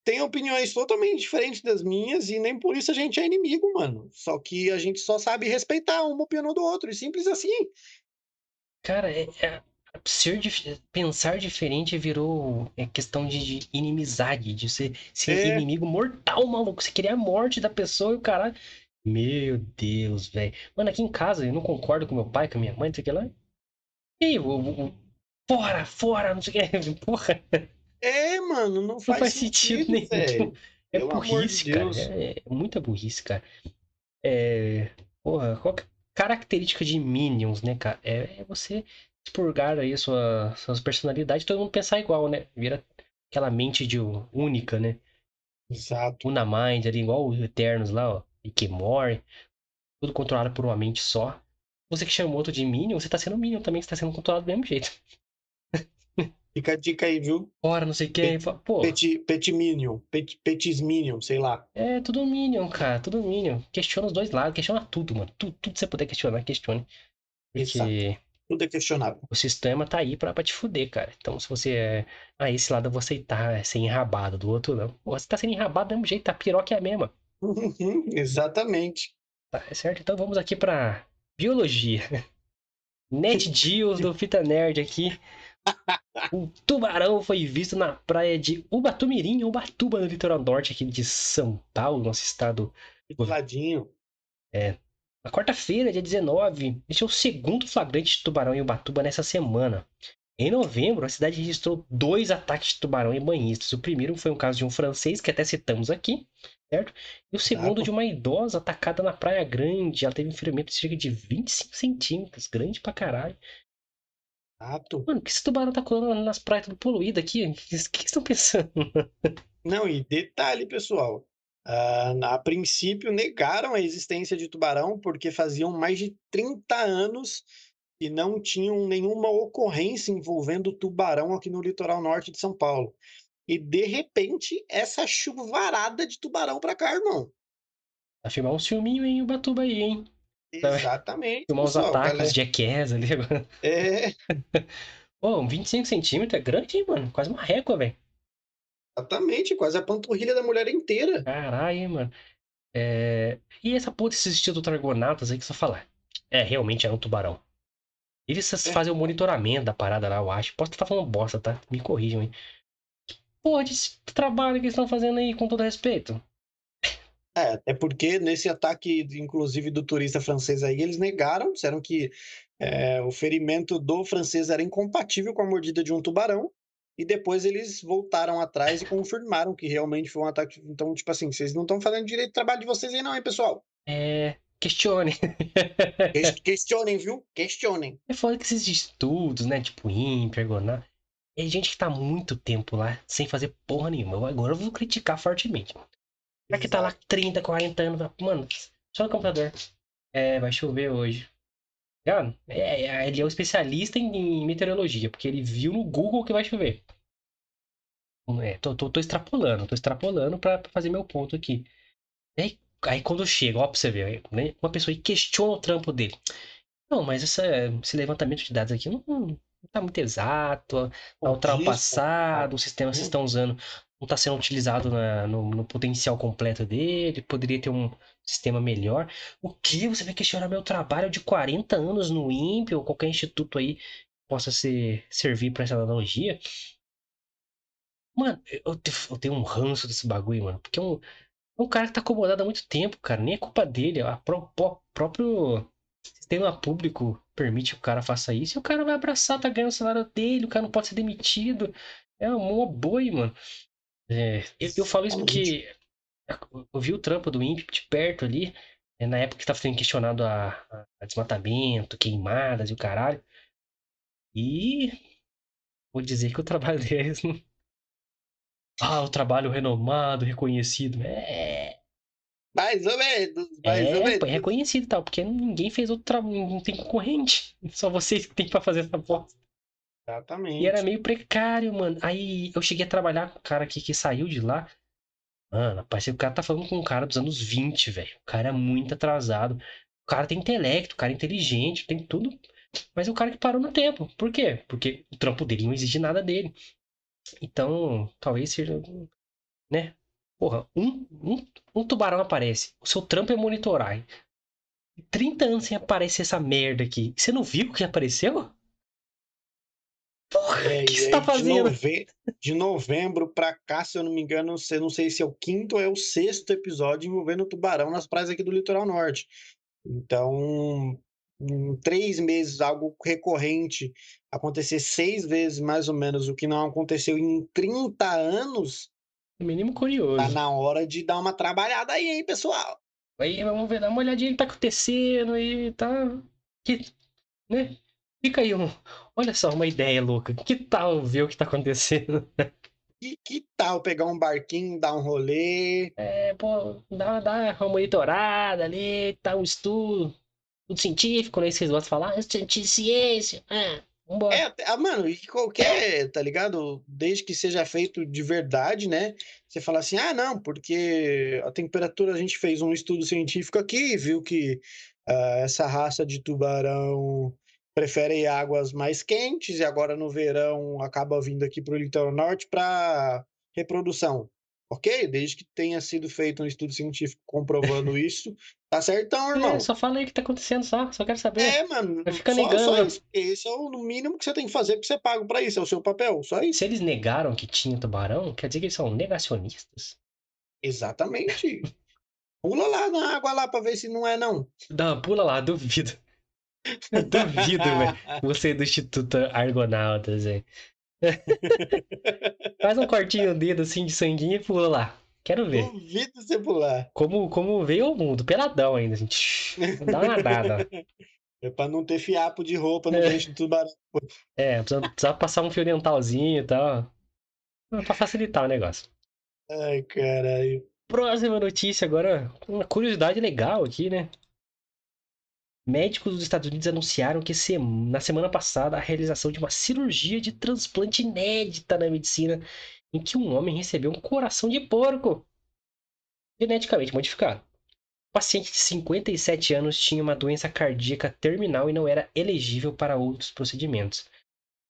têm opiniões totalmente diferentes das minhas e nem por isso a gente é inimigo, mano. Só que a gente só sabe respeitar uma opinião do outro, e simples assim. Cara, é, é ser pensar diferente virou é, questão de, de, inimizade, de ser, ser é. inimigo mortal, maluco. Você queria a morte da pessoa e o cara meu Deus, velho. Mano, aqui em casa eu não concordo com meu pai, com minha mãe, não sei o que lá. E aí, fora, fora, não sei o que. Porra. É, mano, não faz, não faz sentido, sentido nenhum. É Pelo burrice, de cara. É, é, muita burrice, cara. É. Porra, qual é característica de Minions, né, cara? É, é você expurgar aí sua, suas personalidades todo mundo pensar igual, né? Vira aquela mente de única, né? Exato. Una Mind ali, igual os Eternos lá, ó e que morre, tudo controlado por uma mente só. Você que chamou outro de Minion, você tá sendo Minion também, você tá sendo controlado do mesmo jeito. Fica a dica aí, viu? Ora, não sei quem. Pô. Pet, pet Minion. Pet, petis Minion, sei lá. É, tudo Minion, cara. Tudo Minion. Questiona os dois lados, questiona tudo, mano. Tudo, tudo que você puder questionar, questione. Porque Exato. Tudo é questionável. O sistema tá aí pra, pra te fuder, cara. Então, se você é. Ah, esse lado eu vou aceitar é ser enrabado, do outro não. Você tá sendo enrabado do mesmo jeito, tá piroca é a mesma. Uhum, exatamente. Tá, é certo? Então vamos aqui para biologia. NetGeos do Fita Nerd aqui. o tubarão foi visto na praia de Ubatumirim, Ubatuba, no litoral norte aqui de São Paulo, nosso estado. Do ladinho. É. Na quarta-feira, dia 19, este é o segundo flagrante de tubarão em Ubatuba nessa semana. Em novembro, a cidade registrou dois ataques de tubarão em banhistas. O primeiro foi um caso de um francês, que até citamos aqui, certo? E o segundo de uma idosa atacada na Praia Grande. Ela teve um ferimento de cerca de 25 centímetros, grande pra caralho. Exato. Mano, que esse tubarão tá colando nas praias tudo poluído aqui? O que vocês estão pensando? Não, e detalhe, pessoal. Uh, a princípio negaram a existência de tubarão porque faziam mais de 30 anos e não tinham nenhuma ocorrência envolvendo tubarão aqui no litoral norte de São Paulo. E de repente, essa chuvarada de tubarão pra cá, irmão. Vai filmar um filminho em Ubatuba aí, hein? Exatamente. Filmar uns ataques, galera... Jackass ali agora. É. Pô, 25 centímetros é grande, hein, mano? Quase uma régua, velho. Exatamente, quase a panturrilha da mulher inteira. Caralho, mano. É... E essa porra desses estilo Dragonatas aí que só falar. É, realmente é um tubarão. Eles é. fazem o monitoramento da parada lá, eu acho. Posso estar falando bosta, tá? Me corrijam aí. porra de trabalho que eles estão fazendo aí, com todo respeito? É, é porque nesse ataque, inclusive, do turista francês aí, eles negaram, disseram que é, o ferimento do francês era incompatível com a mordida de um tubarão. E depois eles voltaram atrás e confirmaram que realmente foi um ataque. Então, tipo assim, vocês não estão fazendo direito do trabalho de vocês aí, não, hein, pessoal? É. Questione. Questionem, viu? Questionem. É foda que esses estudos, né? Tipo INPE, Ergonar. É gente que tá muito tempo lá sem fazer porra nenhuma. Agora eu vou criticar fortemente. Pra que tá lá 30, 40 anos. Mano, só no computador. É, vai chover hoje. Ligado? É, é, ele é um especialista em, em, meteorologia, porque ele viu no Google que vai chover. É, tô, tô, tô extrapolando, tô extrapolando pra fazer meu ponto aqui. Aí, Aí quando chega, ó, pra você ver, né, uma pessoa questiona o trampo dele. Não, mas essa, esse levantamento de dados aqui não, não tá muito exato, tá ultrapassado, o sistema que vocês estão usando não está sendo utilizado na, no, no, potencial completo dele, poderia ter um sistema melhor. O que? Você vai questionar meu trabalho de 40 anos no INPE ou qualquer instituto aí que possa ser, servir para essa analogia? Mano, eu, eu, tenho um ranço desse bagulho, mano, porque é um, é um cara que tá acomodado há muito tempo, cara. Nem é culpa dele. O pró próprio sistema público permite que o cara faça isso. E o cara vai abraçar, tá ganhando o salário dele. O cara não pode ser demitido. É um boi, mano. É, eu, eu, falo isso porque eu vi o trampo do INPE de perto ali. É, na época que tava sendo questionado a, a desmatamento, queimadas e o caralho. E vou dizer que o trabalho deles não, ah, o trabalho renomado, reconhecido. É. Mais ou menos, mais é, ou menos. É reconhecido e tal, porque ninguém fez outro trabalho, não tem concorrente. Só vocês que tem pra fazer essa bosta. Exatamente. E era meio precário, mano. Aí eu cheguei a trabalhar com o cara aqui que saiu de lá. Mano, parece que o cara tá falando com um cara dos anos 20, velho. O cara é muito atrasado. O cara tem intelecto, o cara é inteligente, tem tudo. Mas é o cara que parou no tempo. Por quê? Porque o trampo dele não exige nada dele. Então, talvez seja. Né? Porra, um, um, um tubarão aparece. O seu trampo é monitorar. 30 anos sem aparecer essa merda aqui. Você não viu que apareceu? Porra, é, o que você tá fazendo? De, nove... de novembro pra cá, se eu não me engano, eu não sei se é o quinto ou é o sexto episódio envolvendo tubarão nas praias aqui do litoral norte. Então, em três meses, algo recorrente, acontecer seis vezes mais ou menos o que não aconteceu em 30 anos. No mínimo curioso. Tá na hora de dar uma trabalhada aí, hein, pessoal? Aí vamos ver, dá uma olhadinha o que tá acontecendo e tá. Que, né? Fica aí um. Olha só, uma ideia louca. Que tal ver o que tá acontecendo? Que, que tal pegar um barquinho, dar um rolê? É, pô, dá, dá uma monitorada ali, tá um estudo tudo científico, né? Vocês gostam de falar, ah, ciência. Ah, vambora. É, ah, mano, e qualquer, tá ligado? Desde que seja feito de verdade, né? Você fala assim, ah, não, porque a temperatura, a gente fez um estudo científico aqui, viu que uh, essa raça de tubarão prefere águas mais quentes e agora no verão acaba vindo aqui para o litoral norte para reprodução. ok? Desde que tenha sido feito um estudo científico comprovando isso, tá certão, irmão. É, só fala aí o que tá acontecendo, só. Só quero saber. É, mano. Vai ficar só, negando. só isso. Esse é o mínimo que você tem que fazer porque você paga pra isso, é o seu papel, só isso. Se eles negaram que tinha tubarão, quer dizer que eles são negacionistas? Exatamente. Pula lá na água lá pra ver se não é, não. Não, pula lá, duvido. Duvido, velho. Você do Instituto Argonautas, velho. Faz um cortinho no dedo assim de sanguinho e pula lá. Quero ver. Duvido você pular. Como, como veio ao mundo, peladão ainda, assim. Não dá uma nadada. É pra não ter fiapo de roupa no É. dente do tubarão. É, precisa, precisa passar um fio dentalzinho e tal. Pra facilitar o negócio. Ai, caralho. Próxima notícia agora, uma curiosidade legal aqui, né? Médicos dos Estados Unidos anunciaram que na semana passada a realização de uma cirurgia de transplante inédita na medicina, em que um homem recebeu um coração de porco geneticamente modificado. O paciente de 57 anos tinha uma doença cardíaca terminal e não era elegível para outros procedimentos.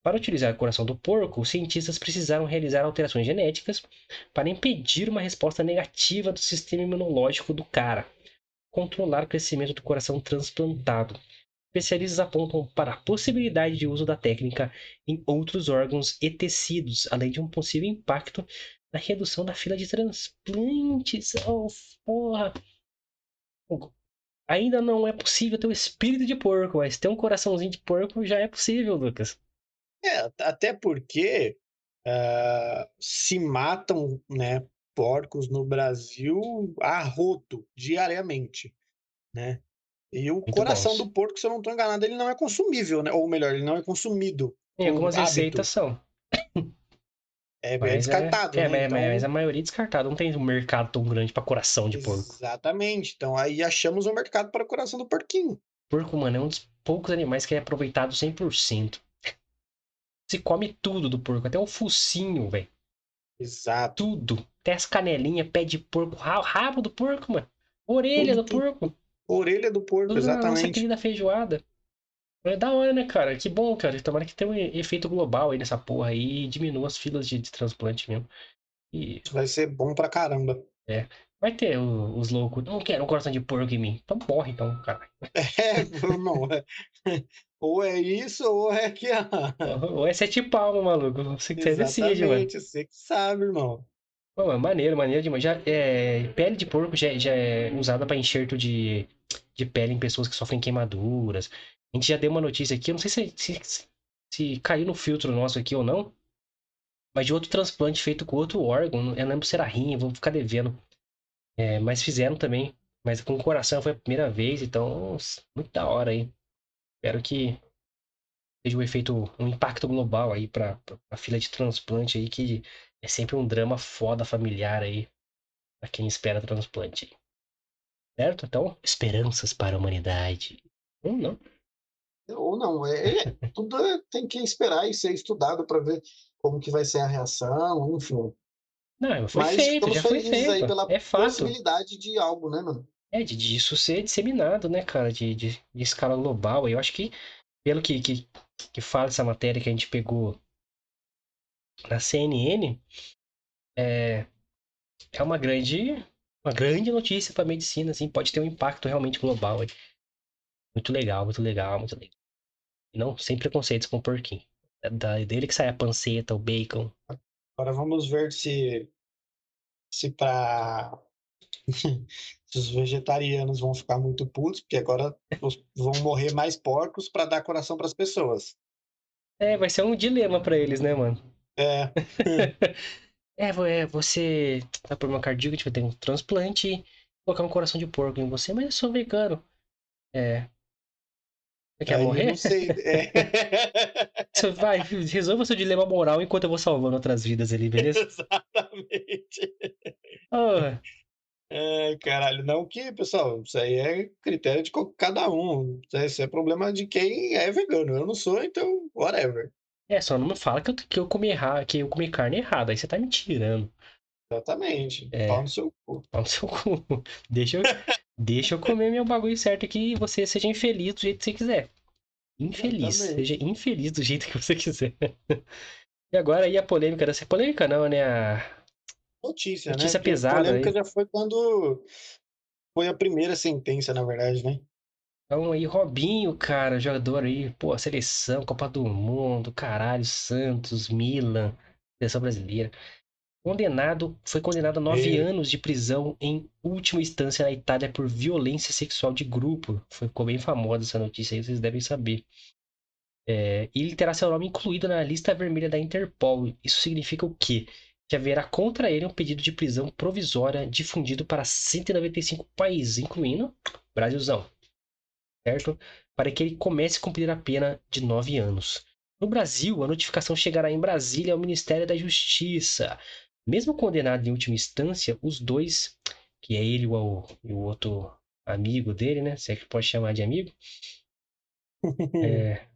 Para utilizar o coração do porco, os cientistas precisaram realizar alterações genéticas para impedir uma resposta negativa do sistema imunológico do cara, controlar o crescimento do coração transplantado. Especialistas apontam para a possibilidade de uso da técnica em outros órgãos e tecidos, além de um possível impacto na redução da fila de transplantes. Oh, porra! Ainda não é possível ter o espírito de porco, mas ter um coraçãozinho de porco já é possível, Lucas. É, até porque ah, se matam, né, porcos no Brasil a rodo, diariamente, né? E o Muito coração bons. do porco, se eu não estou enganado, ele não é consumível, né? Ou melhor, ele não é consumido. Em algumas hábito. receitas são. É, é Mas descartado, é, né? é, Então- mas a maioria é descartado. Não tem um mercado tão grande para coração de porco. Exatamente. Então aí achamos um mercado para o coração do porquinho. Porco, mano, é um dos poucos animais que é aproveitado 100%. Se come tudo do porco, até o focinho, velho. Exato. Tudo. Até as canelinhas, pé de porco, ra- rabo do porco, mano. Orelha Tudo, do porco. Orelha do porco, Tudo na nossa exatamente. querida feijoada. É da hora, né, cara? Que bom, cara. Tomara que tenha um efeito global aí nessa porra aí e diminua as filas de, de transplante mesmo. E Isso vai ser bom pra caramba. vai ter o- os loucos. Não quero um coração de porco em mim. Então morre, então, cara. É, irmão. É- Ou é isso, ou é que. Ou é sete palmas, maluco. Você, você decide, mano. Você que sabe, irmão. Pô, mano, maneiro, maneiro demais. Já, é, pele de porco já, já é usada para enxerto de, de pele em pessoas que sofrem queimaduras. A gente já deu uma notícia aqui, eu não sei se, se, se caiu no filtro nosso aqui ou não, mas de outro transplante feito com outro órgão, eu não lembro se era rim, vou ficar devendo. É, mas fizeram também, mas com o coração foi a primeira vez, então muito da hora aí. Espero que seja um efeito, um impacto global aí para a fila de transplante aí, que é sempre um drama foda familiar aí pra quem espera transplante. Certo? Então, esperanças para a humanidade. Hum, não. Ou não, é, é, tudo é- tem que esperar e ser estudado para ver como que vai ser a reação, enfim. Não, foi Mas feito, já foi felizes aí feito. pela É fato. possibilidade de algo, né, mano? É, de, disso ser disseminado, né, cara, de, de, de escala global. Eu acho que, pelo que, que, que fala essa matéria que a gente pegou na CNN, é, é uma grande, uma grande notícia para a medicina, assim, pode ter um impacto realmente global aí. Muito legal, muito legal, muito legal. Não sem preconceitos com o porquinho. É da- dele que sai a panceta, o bacon. Agora vamos ver se se para os vegetarianos vão ficar muito putos, porque agora vão morrer mais porcos para dar coração para as pessoas. É, vai ser um dilema para eles, né, mano? É, É, é, você tá por uma cardíaco, a gente vai ter um transplante e colocar um coração de porco em você, mas eu sou vegano. É. Você quer aí eu morrer? Não sei. É. Você vai, resolva seu dilema moral enquanto eu vou salvando outras vidas ali, beleza? Exatamente. Ô, Ai, caralho, não que, pessoal, isso aí é critério de cada um. Isso é problema de quem é vegano. Eu não sou, então, whatever. é, só não me fala que eu, que eu comi errado, que eu comi carne errada, aí você tá me tirando. Exatamente. É. Pau no seu cu. Pau no seu cu. Deixa eu, deixa eu comer meu bagulho certo aqui e você seja infeliz do jeito que você quiser. Infeliz. Seja infeliz do jeito que você quiser. E agora aí a polêmica dessa polêmica não, né? A, notícia, Notícia né? Porque pesada polêmica aí. já foi quando foi a primeira sentença, na verdade, né? Então aí, Robinho, cara, jogador aí, pô, seleção, Copa do Mundo, caralho, Santos, Milan, seleção brasileira. Condenado, foi condenado a nove É. anos de prisão em última instância na Itália por violência sexual de grupo. Foi, ficou bem famosa essa notícia aí, vocês devem saber. É, e ele terá seu nome incluído na lista vermelha da Interpol. Isso significa o quê? Que haverá contra ele um pedido de prisão provisória difundido para 195 países, incluindo Brasilzão. Certo? Para que ele comece a cumprir a pena de nove anos. No Brasil, a notificação chegará em Brasília ao Ministério da Justiça. Mesmo condenado em última instância, os dois, que é ele e o, e o outro amigo dele, né? Se é que pode chamar de amigo, é,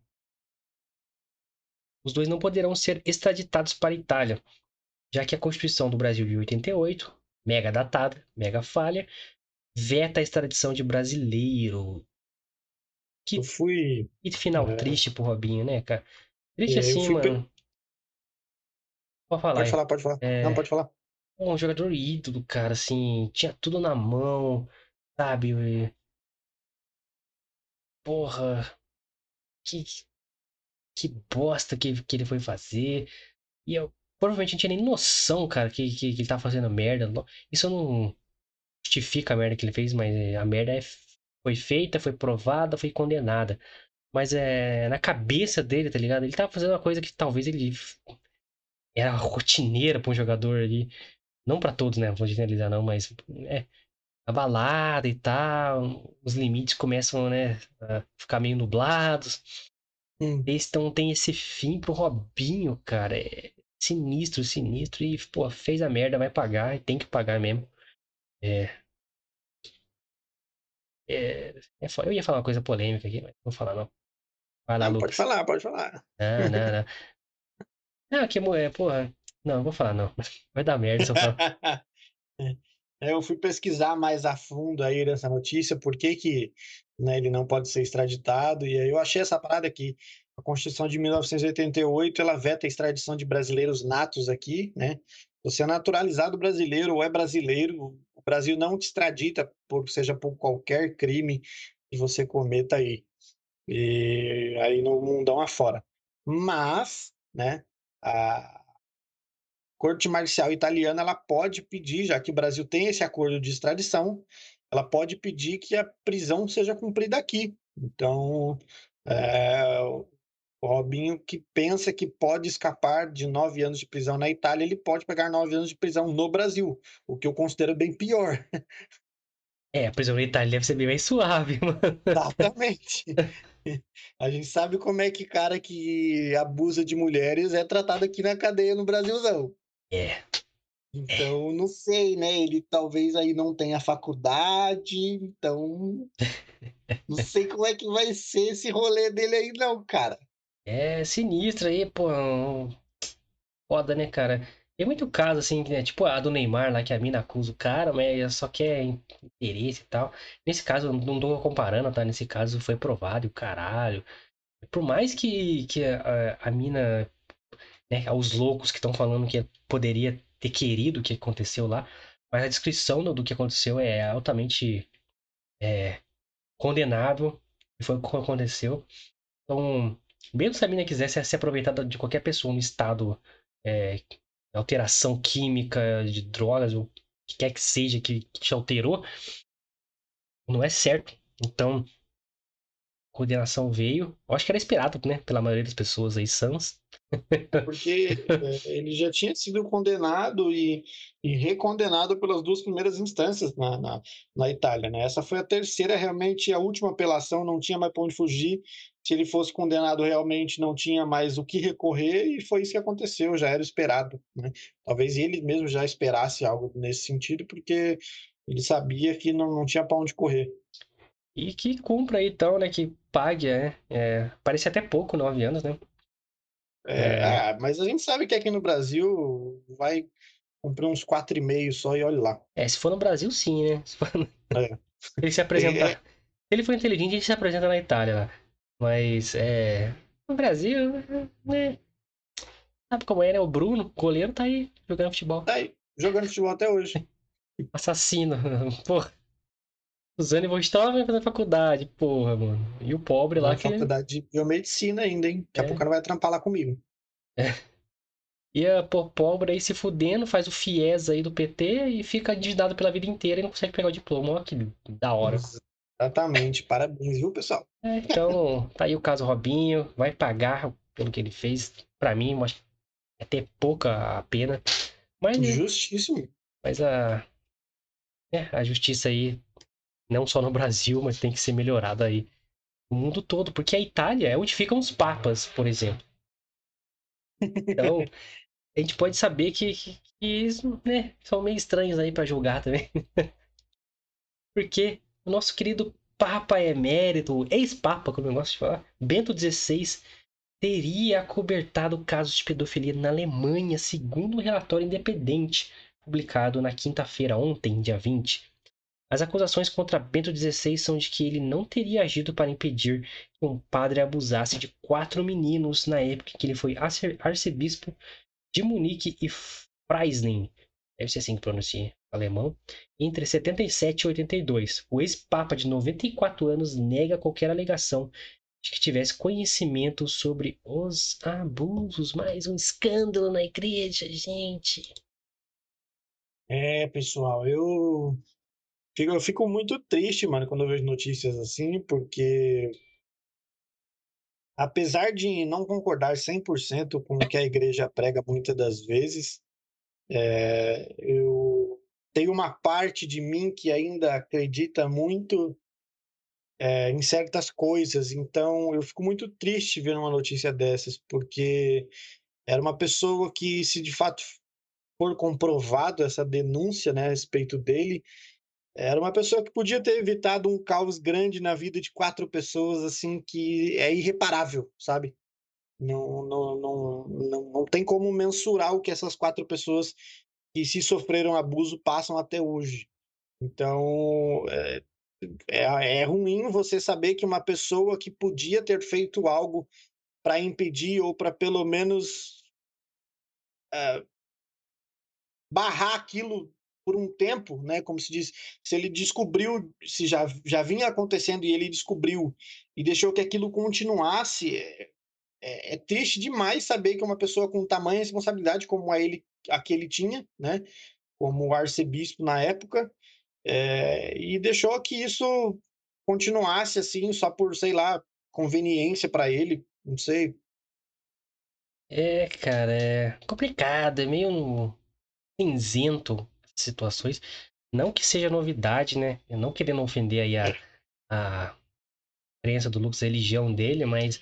os dois não poderão ser extraditados para a Itália, já que a Constituição do Brasil de 88, mega datada, mega falha, veta a extradição de brasileiro. Eu fui. Que final É. triste pro Robinho, né, cara? Triste É, assim, pe- mano. Pode falar Pode aí. falar, pode falar. É. Não, pode falar. Um jogador ídolo, cara, assim, tinha tudo na mão, sabe? Porra, que, que bosta que, que ele foi fazer. E eu provavelmente não tinha nem noção, cara, que, que, que ele tava fazendo merda. Isso não justifica a merda que ele fez, mas é, a merda é, foi feita, foi provada, foi condenada. Mas é na cabeça dele, tá ligado? Ele tava fazendo uma coisa que talvez ele era rotineira pra um jogador ali. Não pra todos, né? Vou generalizar não, mas é a balada e tal, os limites começam, né, a ficar meio nublados. Hum. Então tem esse fim pro Robinho, cara. É sinistro, sinistro. E, pô, fez a merda, vai pagar e tem que pagar mesmo. É. É, é eu ia falar uma coisa polêmica aqui, mas não vou falar não. Vai lá, Não, pode Lucas. falar, pode falar. Não, não, não. Não, que mulher, porra. Não, não vou falar não. Vai dar merda se eu falar. É, Eu fui pesquisar mais a fundo aí nessa notícia, por que que, né, ele não pode ser extraditado, e aí eu achei essa parada aqui. A Constituição de 1988, ela veta a extradição de brasileiros natos aqui, né? Você é naturalizado brasileiro ou é brasileiro, o Brasil não te extradita, por, seja por qualquer crime que você cometa aí. E aí no mundão afora. Mas, né, a Corte Marcial Italiana ela pode pedir, já que o Brasil tem esse acordo de extradição, ela pode pedir que a prisão seja cumprida aqui. Então, é, o Robinho que pensa que pode escapar de nove anos de prisão na Itália, ele pode pegar nove anos de prisão no Brasil, o que eu considero bem pior. É, a prisão na Itália deve ser bem mais suave, mano. Exatamente. A gente sabe como é que cara que abusa de mulheres é tratado aqui na cadeia no Brasilzão. É. Então, não sei, né? Ele talvez aí não tenha faculdade, então não sei como é que vai ser esse rolê dele aí, não, cara. É sinistro aí, pô. Foda, né, cara? Tem muito caso, assim, né? Tipo a do Neymar lá, que a mina acusa o cara, mas só quer interesse e tal. Nesse caso, não tô comparando, tá? Nesse caso foi provado e o caralho. Por mais que, que a, a mina, né, os loucos que estão falando que poderia ter querido o que aconteceu lá, mas a descrição do, do que aconteceu é altamente é, condenável, e foi o que aconteceu. Então, mesmo se a mina quisesse se aproveitar de qualquer pessoa no estado é, alteração química, de drogas, ou o que quer que seja que, que te alterou, não é certo. Então, a condenação veio. Eu acho que era esperado, né? Pela maioria das pessoas aí, sãs. Porque é, ele já tinha sido condenado e, e recondenado pelas duas primeiras instâncias na, na, na Itália, né? Essa foi a terceira, realmente, a última apelação, não tinha mais para onde fugir. Se ele fosse condenado, realmente não tinha mais o que recorrer, e foi isso que aconteceu, já era esperado, né? Talvez ele mesmo já esperasse algo nesse sentido, porque ele sabia que não, não tinha para onde correr. E que cumpra aí, então, né? Que pague, né? É, parece até pouco, nove anos, né? É, É. ah, mas a gente sabe que aqui no Brasil vai cumprir uns quatro e meio só e olha lá. É, se for no Brasil, sim, né? Se for... É. Ele se apresentar. Se ele for inteligente, ele se apresenta na Itália lá. Mas, é. No Brasil, né? Sabe como é, né? O Bruno, goleiro, tá aí jogando futebol. Tá aí, jogando futebol até hoje. Assassino. Porra. Os ânimos estavam fazendo faculdade, porra, mano. E o pobre lá Na que. faculdade de biomedicina ainda, hein? Daqui a É. pouco o cara vai trampar lá comigo. Ia, pô, pobre aí se fudendo, faz o FIES aí do PT e fica endividado pela vida inteira e não consegue pegar o diploma. Olha que da hora. Exatamente. Parabéns, viu, pessoal? É, então, tá aí o caso Robinho, vai pagar pelo que ele fez. Pra mim, é ter pouca a pena. Mas, Justíssimo. mas a, é, a justiça aí, não só no Brasil, mas tem que ser melhorada aí no mundo todo. Porque a Itália é onde ficam os papas, por exemplo. Então, a gente pode saber que, que, que eles né, são meio estranhos aí pra julgar também. Porque o nosso querido Papa Emérito, ex-Papa, como eu gosto de falar, Bento XVI, teria acobertado casos de pedofilia na Alemanha, segundo um relatório independente publicado na quinta-feira, ontem, dia 20. As acusações contra Bento XVI são de que ele não teria agido para impedir que um padre abusasse de quatro meninos na época em que ele foi arce- arcebispo de Munique e Freising, deve ser assim que pronuncia em alemão, entre 77 e 82. O ex-papa de 94 anos nega qualquer alegação de que tivesse conhecimento sobre os abusos. Mais um escândalo na igreja, gente. É, pessoal, eu fico, eu fico muito triste, mano, quando eu vejo notícias assim, porque apesar de não concordar 100% com o que a igreja prega muitas das vezes, é, eu tenho uma parte de mim que ainda acredita muito é, em certas coisas, então eu fico muito triste vendo uma notícia dessas, porque era uma pessoa que, se de fato for comprovado essa denúncia né, a respeito dele, era uma pessoa que podia ter evitado um caos grande na vida de quatro pessoas, assim, que é irreparável, sabe? Não, não, não, não, não tem como mensurar o que essas quatro pessoas que se sofreram abuso passam até hoje. Então, é, é, é ruim você saber que uma pessoa que podia ter feito algo para impedir ou para pelo menos é, barrar aquilo por um tempo, né? Como se diz, se ele descobriu, se já, já vinha acontecendo e ele descobriu e deixou que aquilo continuasse, é, é, é triste demais saber que uma pessoa com tamanha responsabilidade como a ele, a que ele tinha, né? Como arcebispo na época, é, e deixou que isso continuasse assim só por, sei lá, conveniência para ele, não sei. É, cara, é complicado, é meio cinzento situações. Não que seja novidade, né? Eu não querendo ofender aí a, a crença do Lucas, a religião dele, mas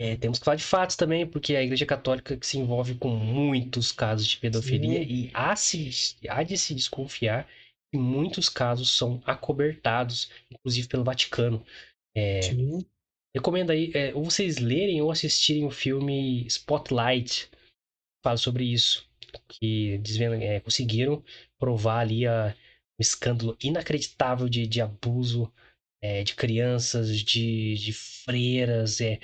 é, temos que falar de fatos também, porque a Igreja Católica que se envolve com muitos casos de pedofilia Sim. e há, se, há de se desconfiar que muitos casos são acobertados, inclusive pelo Vaticano. É, Sim. Recomendo aí, é, ou vocês lerem ou assistirem o filme Spotlight, que fala sobre isso, que desvenda- é, conseguiram provar ali a, um escândalo inacreditável de, de abuso é, de crianças, de, de freiras, é,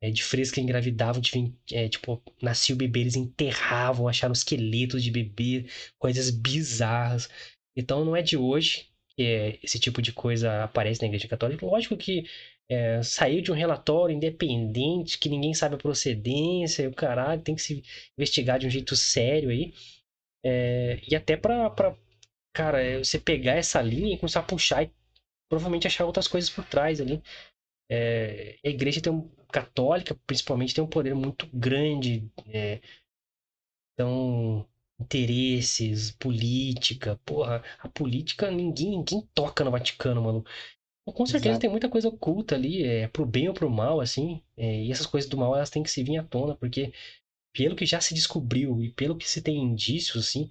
é, de freiras que engravidavam, de, é, tipo, nascia o bebê, eles enterravam, acharam esqueletos de bebê, coisas bizarras. Então não é de hoje que é, esse tipo de coisa aparece na Igreja Católica. Lógico que é, saiu de um relatório independente, que ninguém sabe a procedência, o caralho, tem que se investigar de um jeito sério aí. É, e até pra, pra, cara, é, você pegar essa linha e começar a puxar e provavelmente achar outras coisas por trás ali. É, a igreja tem um, católica, principalmente, tem um poder muito grande. é, então, interesses, política, porra, a política ninguém, ninguém toca no Vaticano, mano. Com certeza Exato. tem muita coisa oculta ali, é pro bem ou pro mal, assim. é, e essas coisas do mal, elas têm que se vir à tona, porque pelo que já se descobriu e pelo que se tem indícios, assim,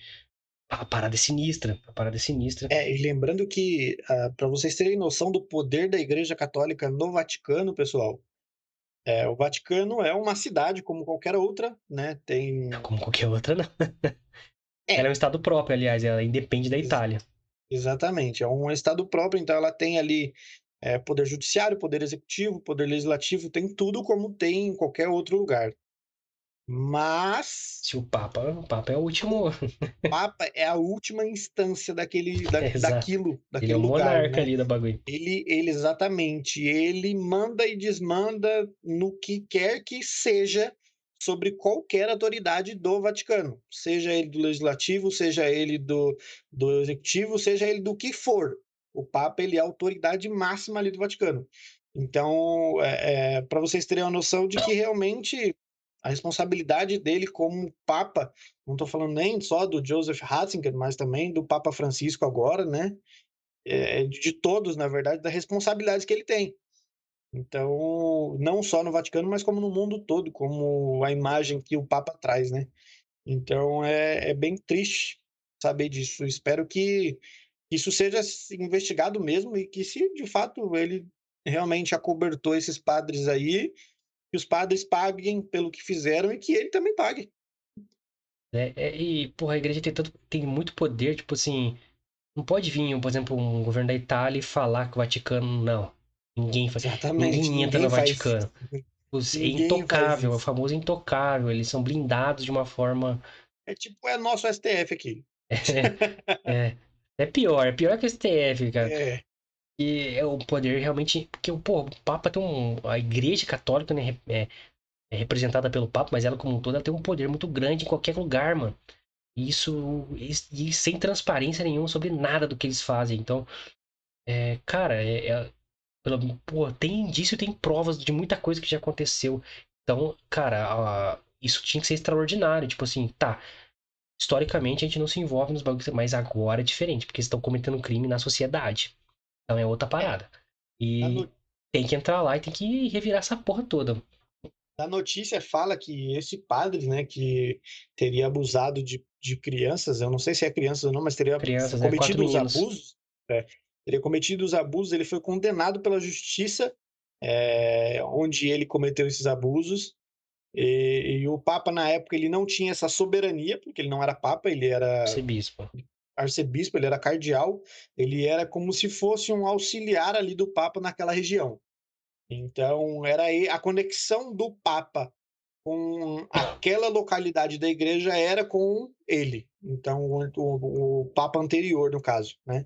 a parada é sinistra. A parada é sinistra. É, e lembrando que, para vocês terem noção do poder da Igreja Católica no Vaticano, pessoal, é, o Vaticano é uma cidade como qualquer outra, né? Tem. Como qualquer outra, não. É. Ela é um estado próprio, aliás, ela independe da Itália. Exatamente, é um estado próprio, então ela tem ali é, poder judiciário, poder executivo, poder legislativo, tem tudo como tem em qualquer outro lugar. Mas. Se o Papa, o Papa é o último. O Papa é a última instância daquele, da, daquilo, daquele ele é o lugar. monarca né? ali da bagulho. Ele, ele, exatamente. Ele manda e desmanda no que quer que seja sobre qualquer autoridade do Vaticano, seja ele do legislativo, seja ele do, do executivo, seja ele do que for. O Papa ele é a autoridade máxima ali do Vaticano. Então, é, é, para vocês terem uma noção de que realmente a responsabilidade dele como Papa, não estou falando nem só do Joseph Ratzinger, mas também do Papa Francisco agora, né? É, de todos, na verdade, da responsabilidade que ele tem. Então, não só no Vaticano, mas como no mundo todo, como a imagem que o Papa traz, né? Então, é, é bem triste saber disso. Espero que isso seja investigado mesmo e que, se de fato ele realmente acobertou esses padres aí, que os padres paguem pelo que fizeram e que ele também pague. É, é, e, porra, a igreja tem, tanto, tem muito poder, tipo assim, não pode vir, por exemplo, um governo da Itália e falar que o Vaticano não. Ninguém faz. Exatamente. Ninguém entra ninguém no Vaticano. Os, é intocável, é o famoso intocável. Eles são blindados de uma forma. É tipo, é nosso STF aqui. É, é pior, é pior que o STF, cara. É, E é o poder realmente. Porque, pô, o Papa tem um. A Igreja Católica, né, é, é representada pelo Papa, mas ela, como um todo, ela tem um poder muito grande em qualquer lugar, mano. E Isso. E, e sem transparência nenhuma sobre nada do que eles fazem. Então, é, cara, é, é- pelo, pô, tem indício, tem provas de muita coisa que já aconteceu. Então, cara, a- isso tinha que ser extraordinário. Tipo assim, tá. Historicamente a gente não se envolve nos bagulhos, mas agora é diferente, porque eles estão cometendo crime na sociedade. Então é outra parada. E no- tem que entrar lá e tem que revirar essa porra toda. a notícia fala que esse padre, né, que teria abusado de, de crianças, eu não sei se é crianças ou não, mas teria Crianças, né? cometido Quatro os meninos. abusos, é, teria cometido os abusos, ele foi condenado pela justiça, é, onde ele cometeu esses abusos, e, e o Papa, na época, ele não tinha essa soberania, porque ele não era Papa, ele era Ser bispo. Arcebispo, ele era cardeal, ele era como se fosse um auxiliar ali do Papa naquela região. Então, era a conexão do Papa com aquela localidade da igreja era com ele. Então, o, o- o Papa anterior, no caso, né?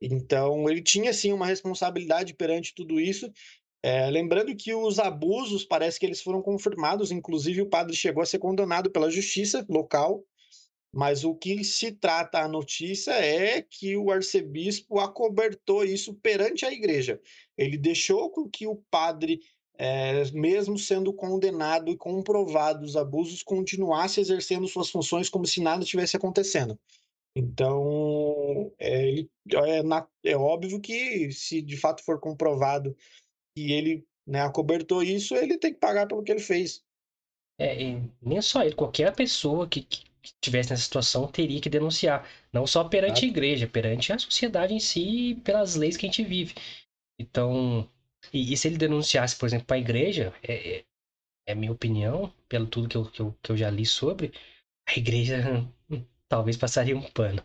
Então, ele tinha, sim, uma responsabilidade perante tudo isso. É, lembrando que os abusos, parece que eles foram confirmados, inclusive o padre chegou a ser condenado pela justiça local, mas o que se trata a notícia é que o arcebispo acobertou isso perante a igreja. Ele deixou com que o padre, eh, mesmo sendo condenado e comprovado os abusos, continuasse exercendo suas funções como se nada tivesse acontecendo. Então, é, é na- é óbvio que, se de fato for comprovado que ele né, acobertou isso, ele tem que pagar pelo que ele fez. É, nem só ele, qualquer pessoa que, que que tivesse nessa situação teria que denunciar. Não só perante a igreja, perante a sociedade em si e pelas leis que a gente vive. Então, e, e se ele denunciasse, por exemplo, para a igreja, é, é, é minha opinião, pelo tudo que eu, que, eu, que eu já li sobre, a igreja talvez passaria um pano,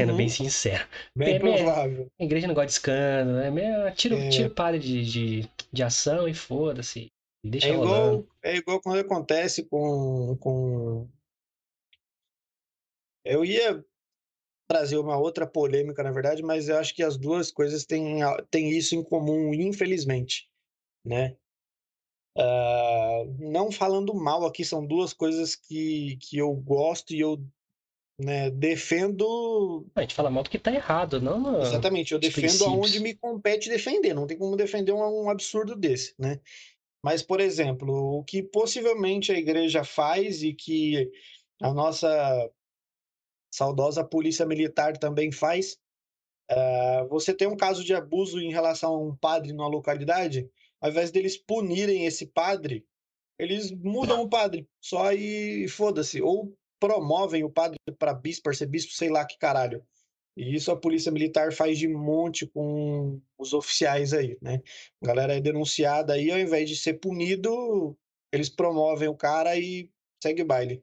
sendo Uhum, bem sincero. bem é, provável. A igreja não gosta de escândalo, né? Meio- Tira, É. o padre de, de, de ação e foda-se. Deixa É igual, é igual quando acontece com, com. Eu ia trazer uma outra polêmica, na verdade, mas eu acho que as duas coisas têm, têm isso em comum, infelizmente, né? Ah, não falando mal aqui, são duas coisas que, que eu gosto e eu né, defendo A gente fala mal do que tá errado, não. Exatamente, eu os defendo princípios. aonde me compete defender, não tem como defender um, um absurdo desse, né? Mas, por exemplo, o que possivelmente a igreja faz e que a nossa saudosa polícia militar também faz, ah, você tem um caso de abuso em relação a um padre numa localidade, ao invés deles punirem esse padre, eles mudam o padre, só e foda-se, ou promovem o padre para bispo, arcebispo, sei lá que caralho. E isso a polícia militar faz de monte com os oficiais aí, né? A galera é denunciada aí, ao invés de ser punido, eles promovem o cara e segue o baile.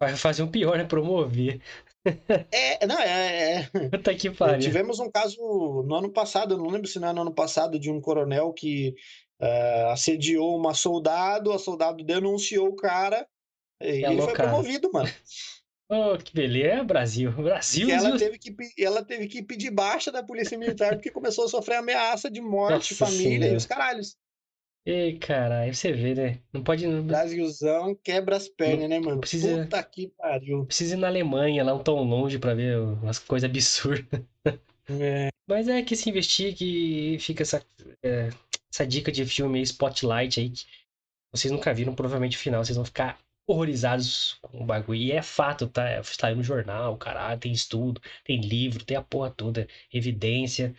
Vai fazer um pior, né? Promover. É, não, é. é- Puta que é, pariu. tivemos um caso no ano passado, não lembro se não é no ano passado, de um coronel que uh, assediou uma soldado, a soldado denunciou o cara e ele foi promovido, mano. Oh, que beleza, Brasil. Brasil. E ela teve, que, ela teve que pedir baixa da polícia militar porque começou a sofrer ameaça de morte, Nossa família senhora. e os caralhos. Ei, caralho, você vê, né? Não pode. Não... Brasilzão quebra as pernas, né, mano? Precisa... Puta que pariu. Precisa ir na Alemanha, lá tão longe pra ver umas coisas absurdas. É. Mas é que se investiga e fica essa, é, essa dica de filme Spotlight aí que vocês nunca viram, provavelmente no final vocês vão ficar horrorizados com o bagulho. E é fato, tá? Está aí no jornal, caralho, tem estudo, tem livro, tem a porra toda, evidência.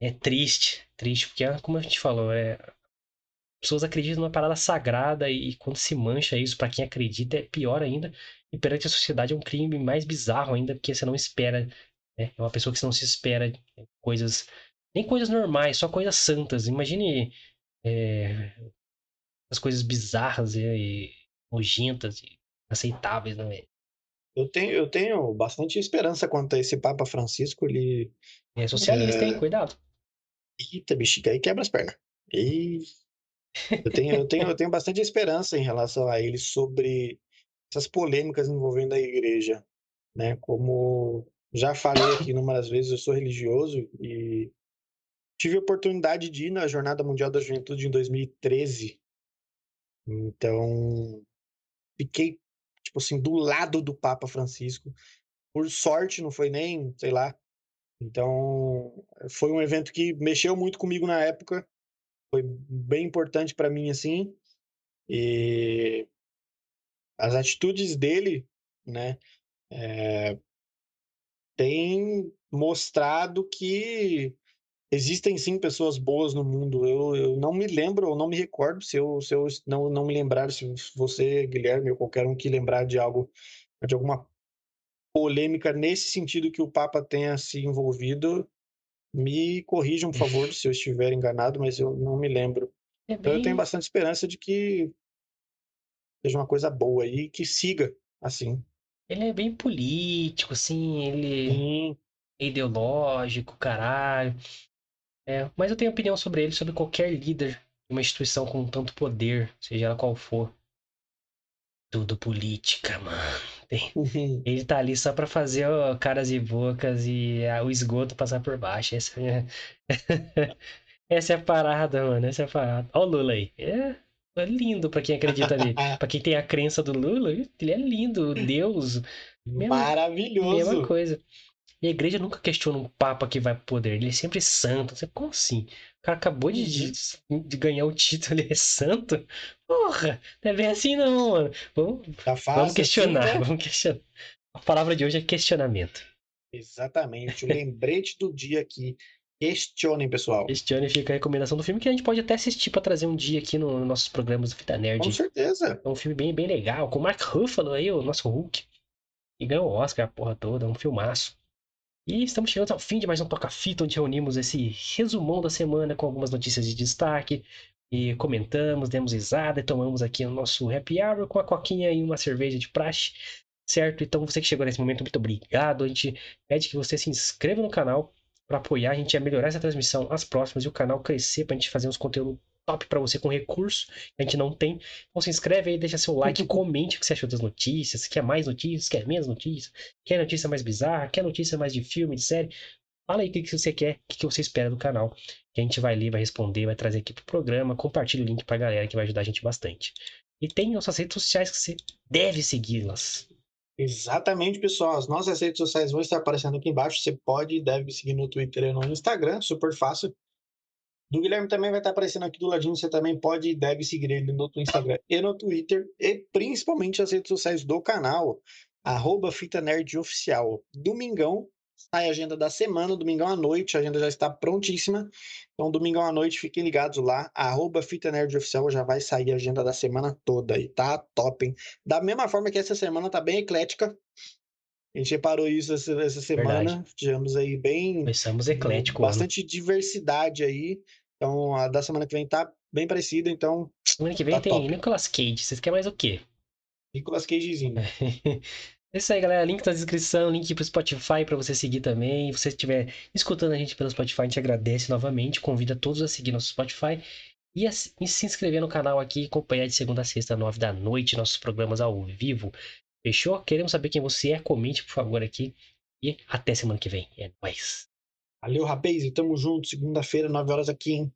É triste, triste, porque, como a gente falou, é, pessoas acreditam numa parada sagrada e quando se mancha isso para quem acredita é pior ainda. E perante a sociedade é um crime mais bizarro ainda, porque você não espera. Né? É uma pessoa que não se espera coisas. Nem coisas normais, só coisas santas. Imagine é, as coisas bizarras e, e nojentas e aceitáveis, né? Eu tenho, eu tenho bastante esperança quanto a esse Papa Francisco. Ele. É socialista, é... hein? Cuidado. Eita, bexiga, aí quebra as pernas. E eu tenho, eu, tenho, eu tenho bastante esperança em relação a ele sobre essas polêmicas envolvendo a igreja, né? Como já falei aqui numas vezes, eu sou religioso e tive a oportunidade de ir na Jornada Mundial da Juventude em 2013. Então, fiquei tipo assim do lado do Papa Francisco. Por sorte, não foi nem, sei lá. Então, foi um evento que mexeu muito comigo na época foi bem importante para mim assim. E as atitudes dele, né, é, tem mostrado que existem sim pessoas boas no mundo. Eu, eu não me lembro, ou não me recordo, se eu, se eu não, não me lembrar, se você, Guilherme, ou qualquer um que lembrar de algo, de alguma polêmica nesse sentido que o Papa tenha se envolvido, me corrijam, por favor, se eu estiver enganado, mas eu não me lembro. É bem... Então eu tenho bastante esperança de que seja uma coisa boa e que siga assim. Ele é bem político, assim, ele Sim. é ideológico, caralho. É, mas eu tenho opinião sobre ele, sobre qualquer líder de uma instituição com tanto poder, seja ela qual for. Tudo política, mano. Ele tá ali só pra fazer ó, caras e bocas e o esgoto passar por baixo. Essa é... Essa é a parada, mano. Essa é a parada. Ó o Lula aí. É, é lindo pra quem acredita nele. pra quem tem a crença do Lula, ele é lindo. Deus. Mesma, Maravilhoso. Mesma coisa. E a igreja nunca questiona um papa que vai pro poder. Ele é sempre santo. Você, como assim? O cara acabou de, de, uhum. de ganhar o título, ele é santo? Porra, não é bem assim não, mano. Vamos, tá fácil, vamos questionar, assim, né? vamos questionar. A palavra de hoje é questionamento. Exatamente. O lembrete do dia aqui. Questionem, pessoal. Questionem, fica a recomendação do filme que a gente pode até assistir para trazer um dia aqui nos no nossos programas do Fita Nerd. Com certeza. É um filme bem, bem legal, com o Mark Ruffalo aí, o nosso Hulk. E ganhou o Oscar, a porra toda, é um filmaço. E estamos chegando ao fim de mais um Toca-Fita, onde reunimos esse resumão da semana com algumas notícias de destaque. E comentamos, demos risada e tomamos aqui o nosso happy hour com a coquinha e uma cerveja de praxe, certo? Então você que chegou nesse momento, muito obrigado. A gente pede que você se inscreva no canal para apoiar a gente a melhorar essa transmissão, as próximas, e o canal crescer para a gente fazer uns conteúdos top para você com recurso que a gente não tem. Então se inscreve aí, deixa seu like, comente o que você achou das notícias, quer mais notícias, quer menos notícias, quer notícia mais bizarra, quer notícia mais de filme, de série. Fala aí o que você quer, o que você espera do canal, que a gente vai ler, vai responder, vai trazer aqui pro programa, compartilha o link pra galera que vai ajudar a gente bastante. E tem nossas redes sociais que você deve segui-las. Exatamente, pessoal. As nossas redes sociais vão estar aparecendo aqui embaixo. Você pode e deve seguir no Twitter e no Instagram, super fácil. Do Guilherme também vai estar aparecendo aqui do ladinho. Você também pode e deve seguir ele no Instagram e no Twitter. E principalmente as redes sociais do canal. Arroba Fita Nerd Oficial. Domingão sai a agenda da semana, domingão à noite, a agenda já está prontíssima. Então, domingão à noite, fiquem ligados lá, arroba Fita Nerd Oficial, já vai sair a agenda da semana toda e tá top, hein? Da mesma forma que essa semana tá bem eclética, a gente reparou isso essa, essa semana, tivemos aí bem... Começamos eclético. Bastante diversidade aí, então, a da semana que vem tá bem parecida, então. Semana que tá vem tá tem top. Nicolas Cage. Vocês querem mais o quê? Nicolas Cagezinho. É isso aí, galera. Link tá na descrição, link pro Spotify para você seguir também. Se você estiver escutando a gente pelo Spotify, a gente agradece novamente. Convida todos a seguir nosso Spotify e, a, e se inscrever no canal aqui e acompanhar de segunda a sexta, nove da noite, nossos programas ao vivo. Fechou? Queremos saber quem você é. Comente, por favor, aqui. E até semana que vem. É nóis. Valeu, rapaz, e tamo junto. Segunda-feira, 9 horas aqui, hein?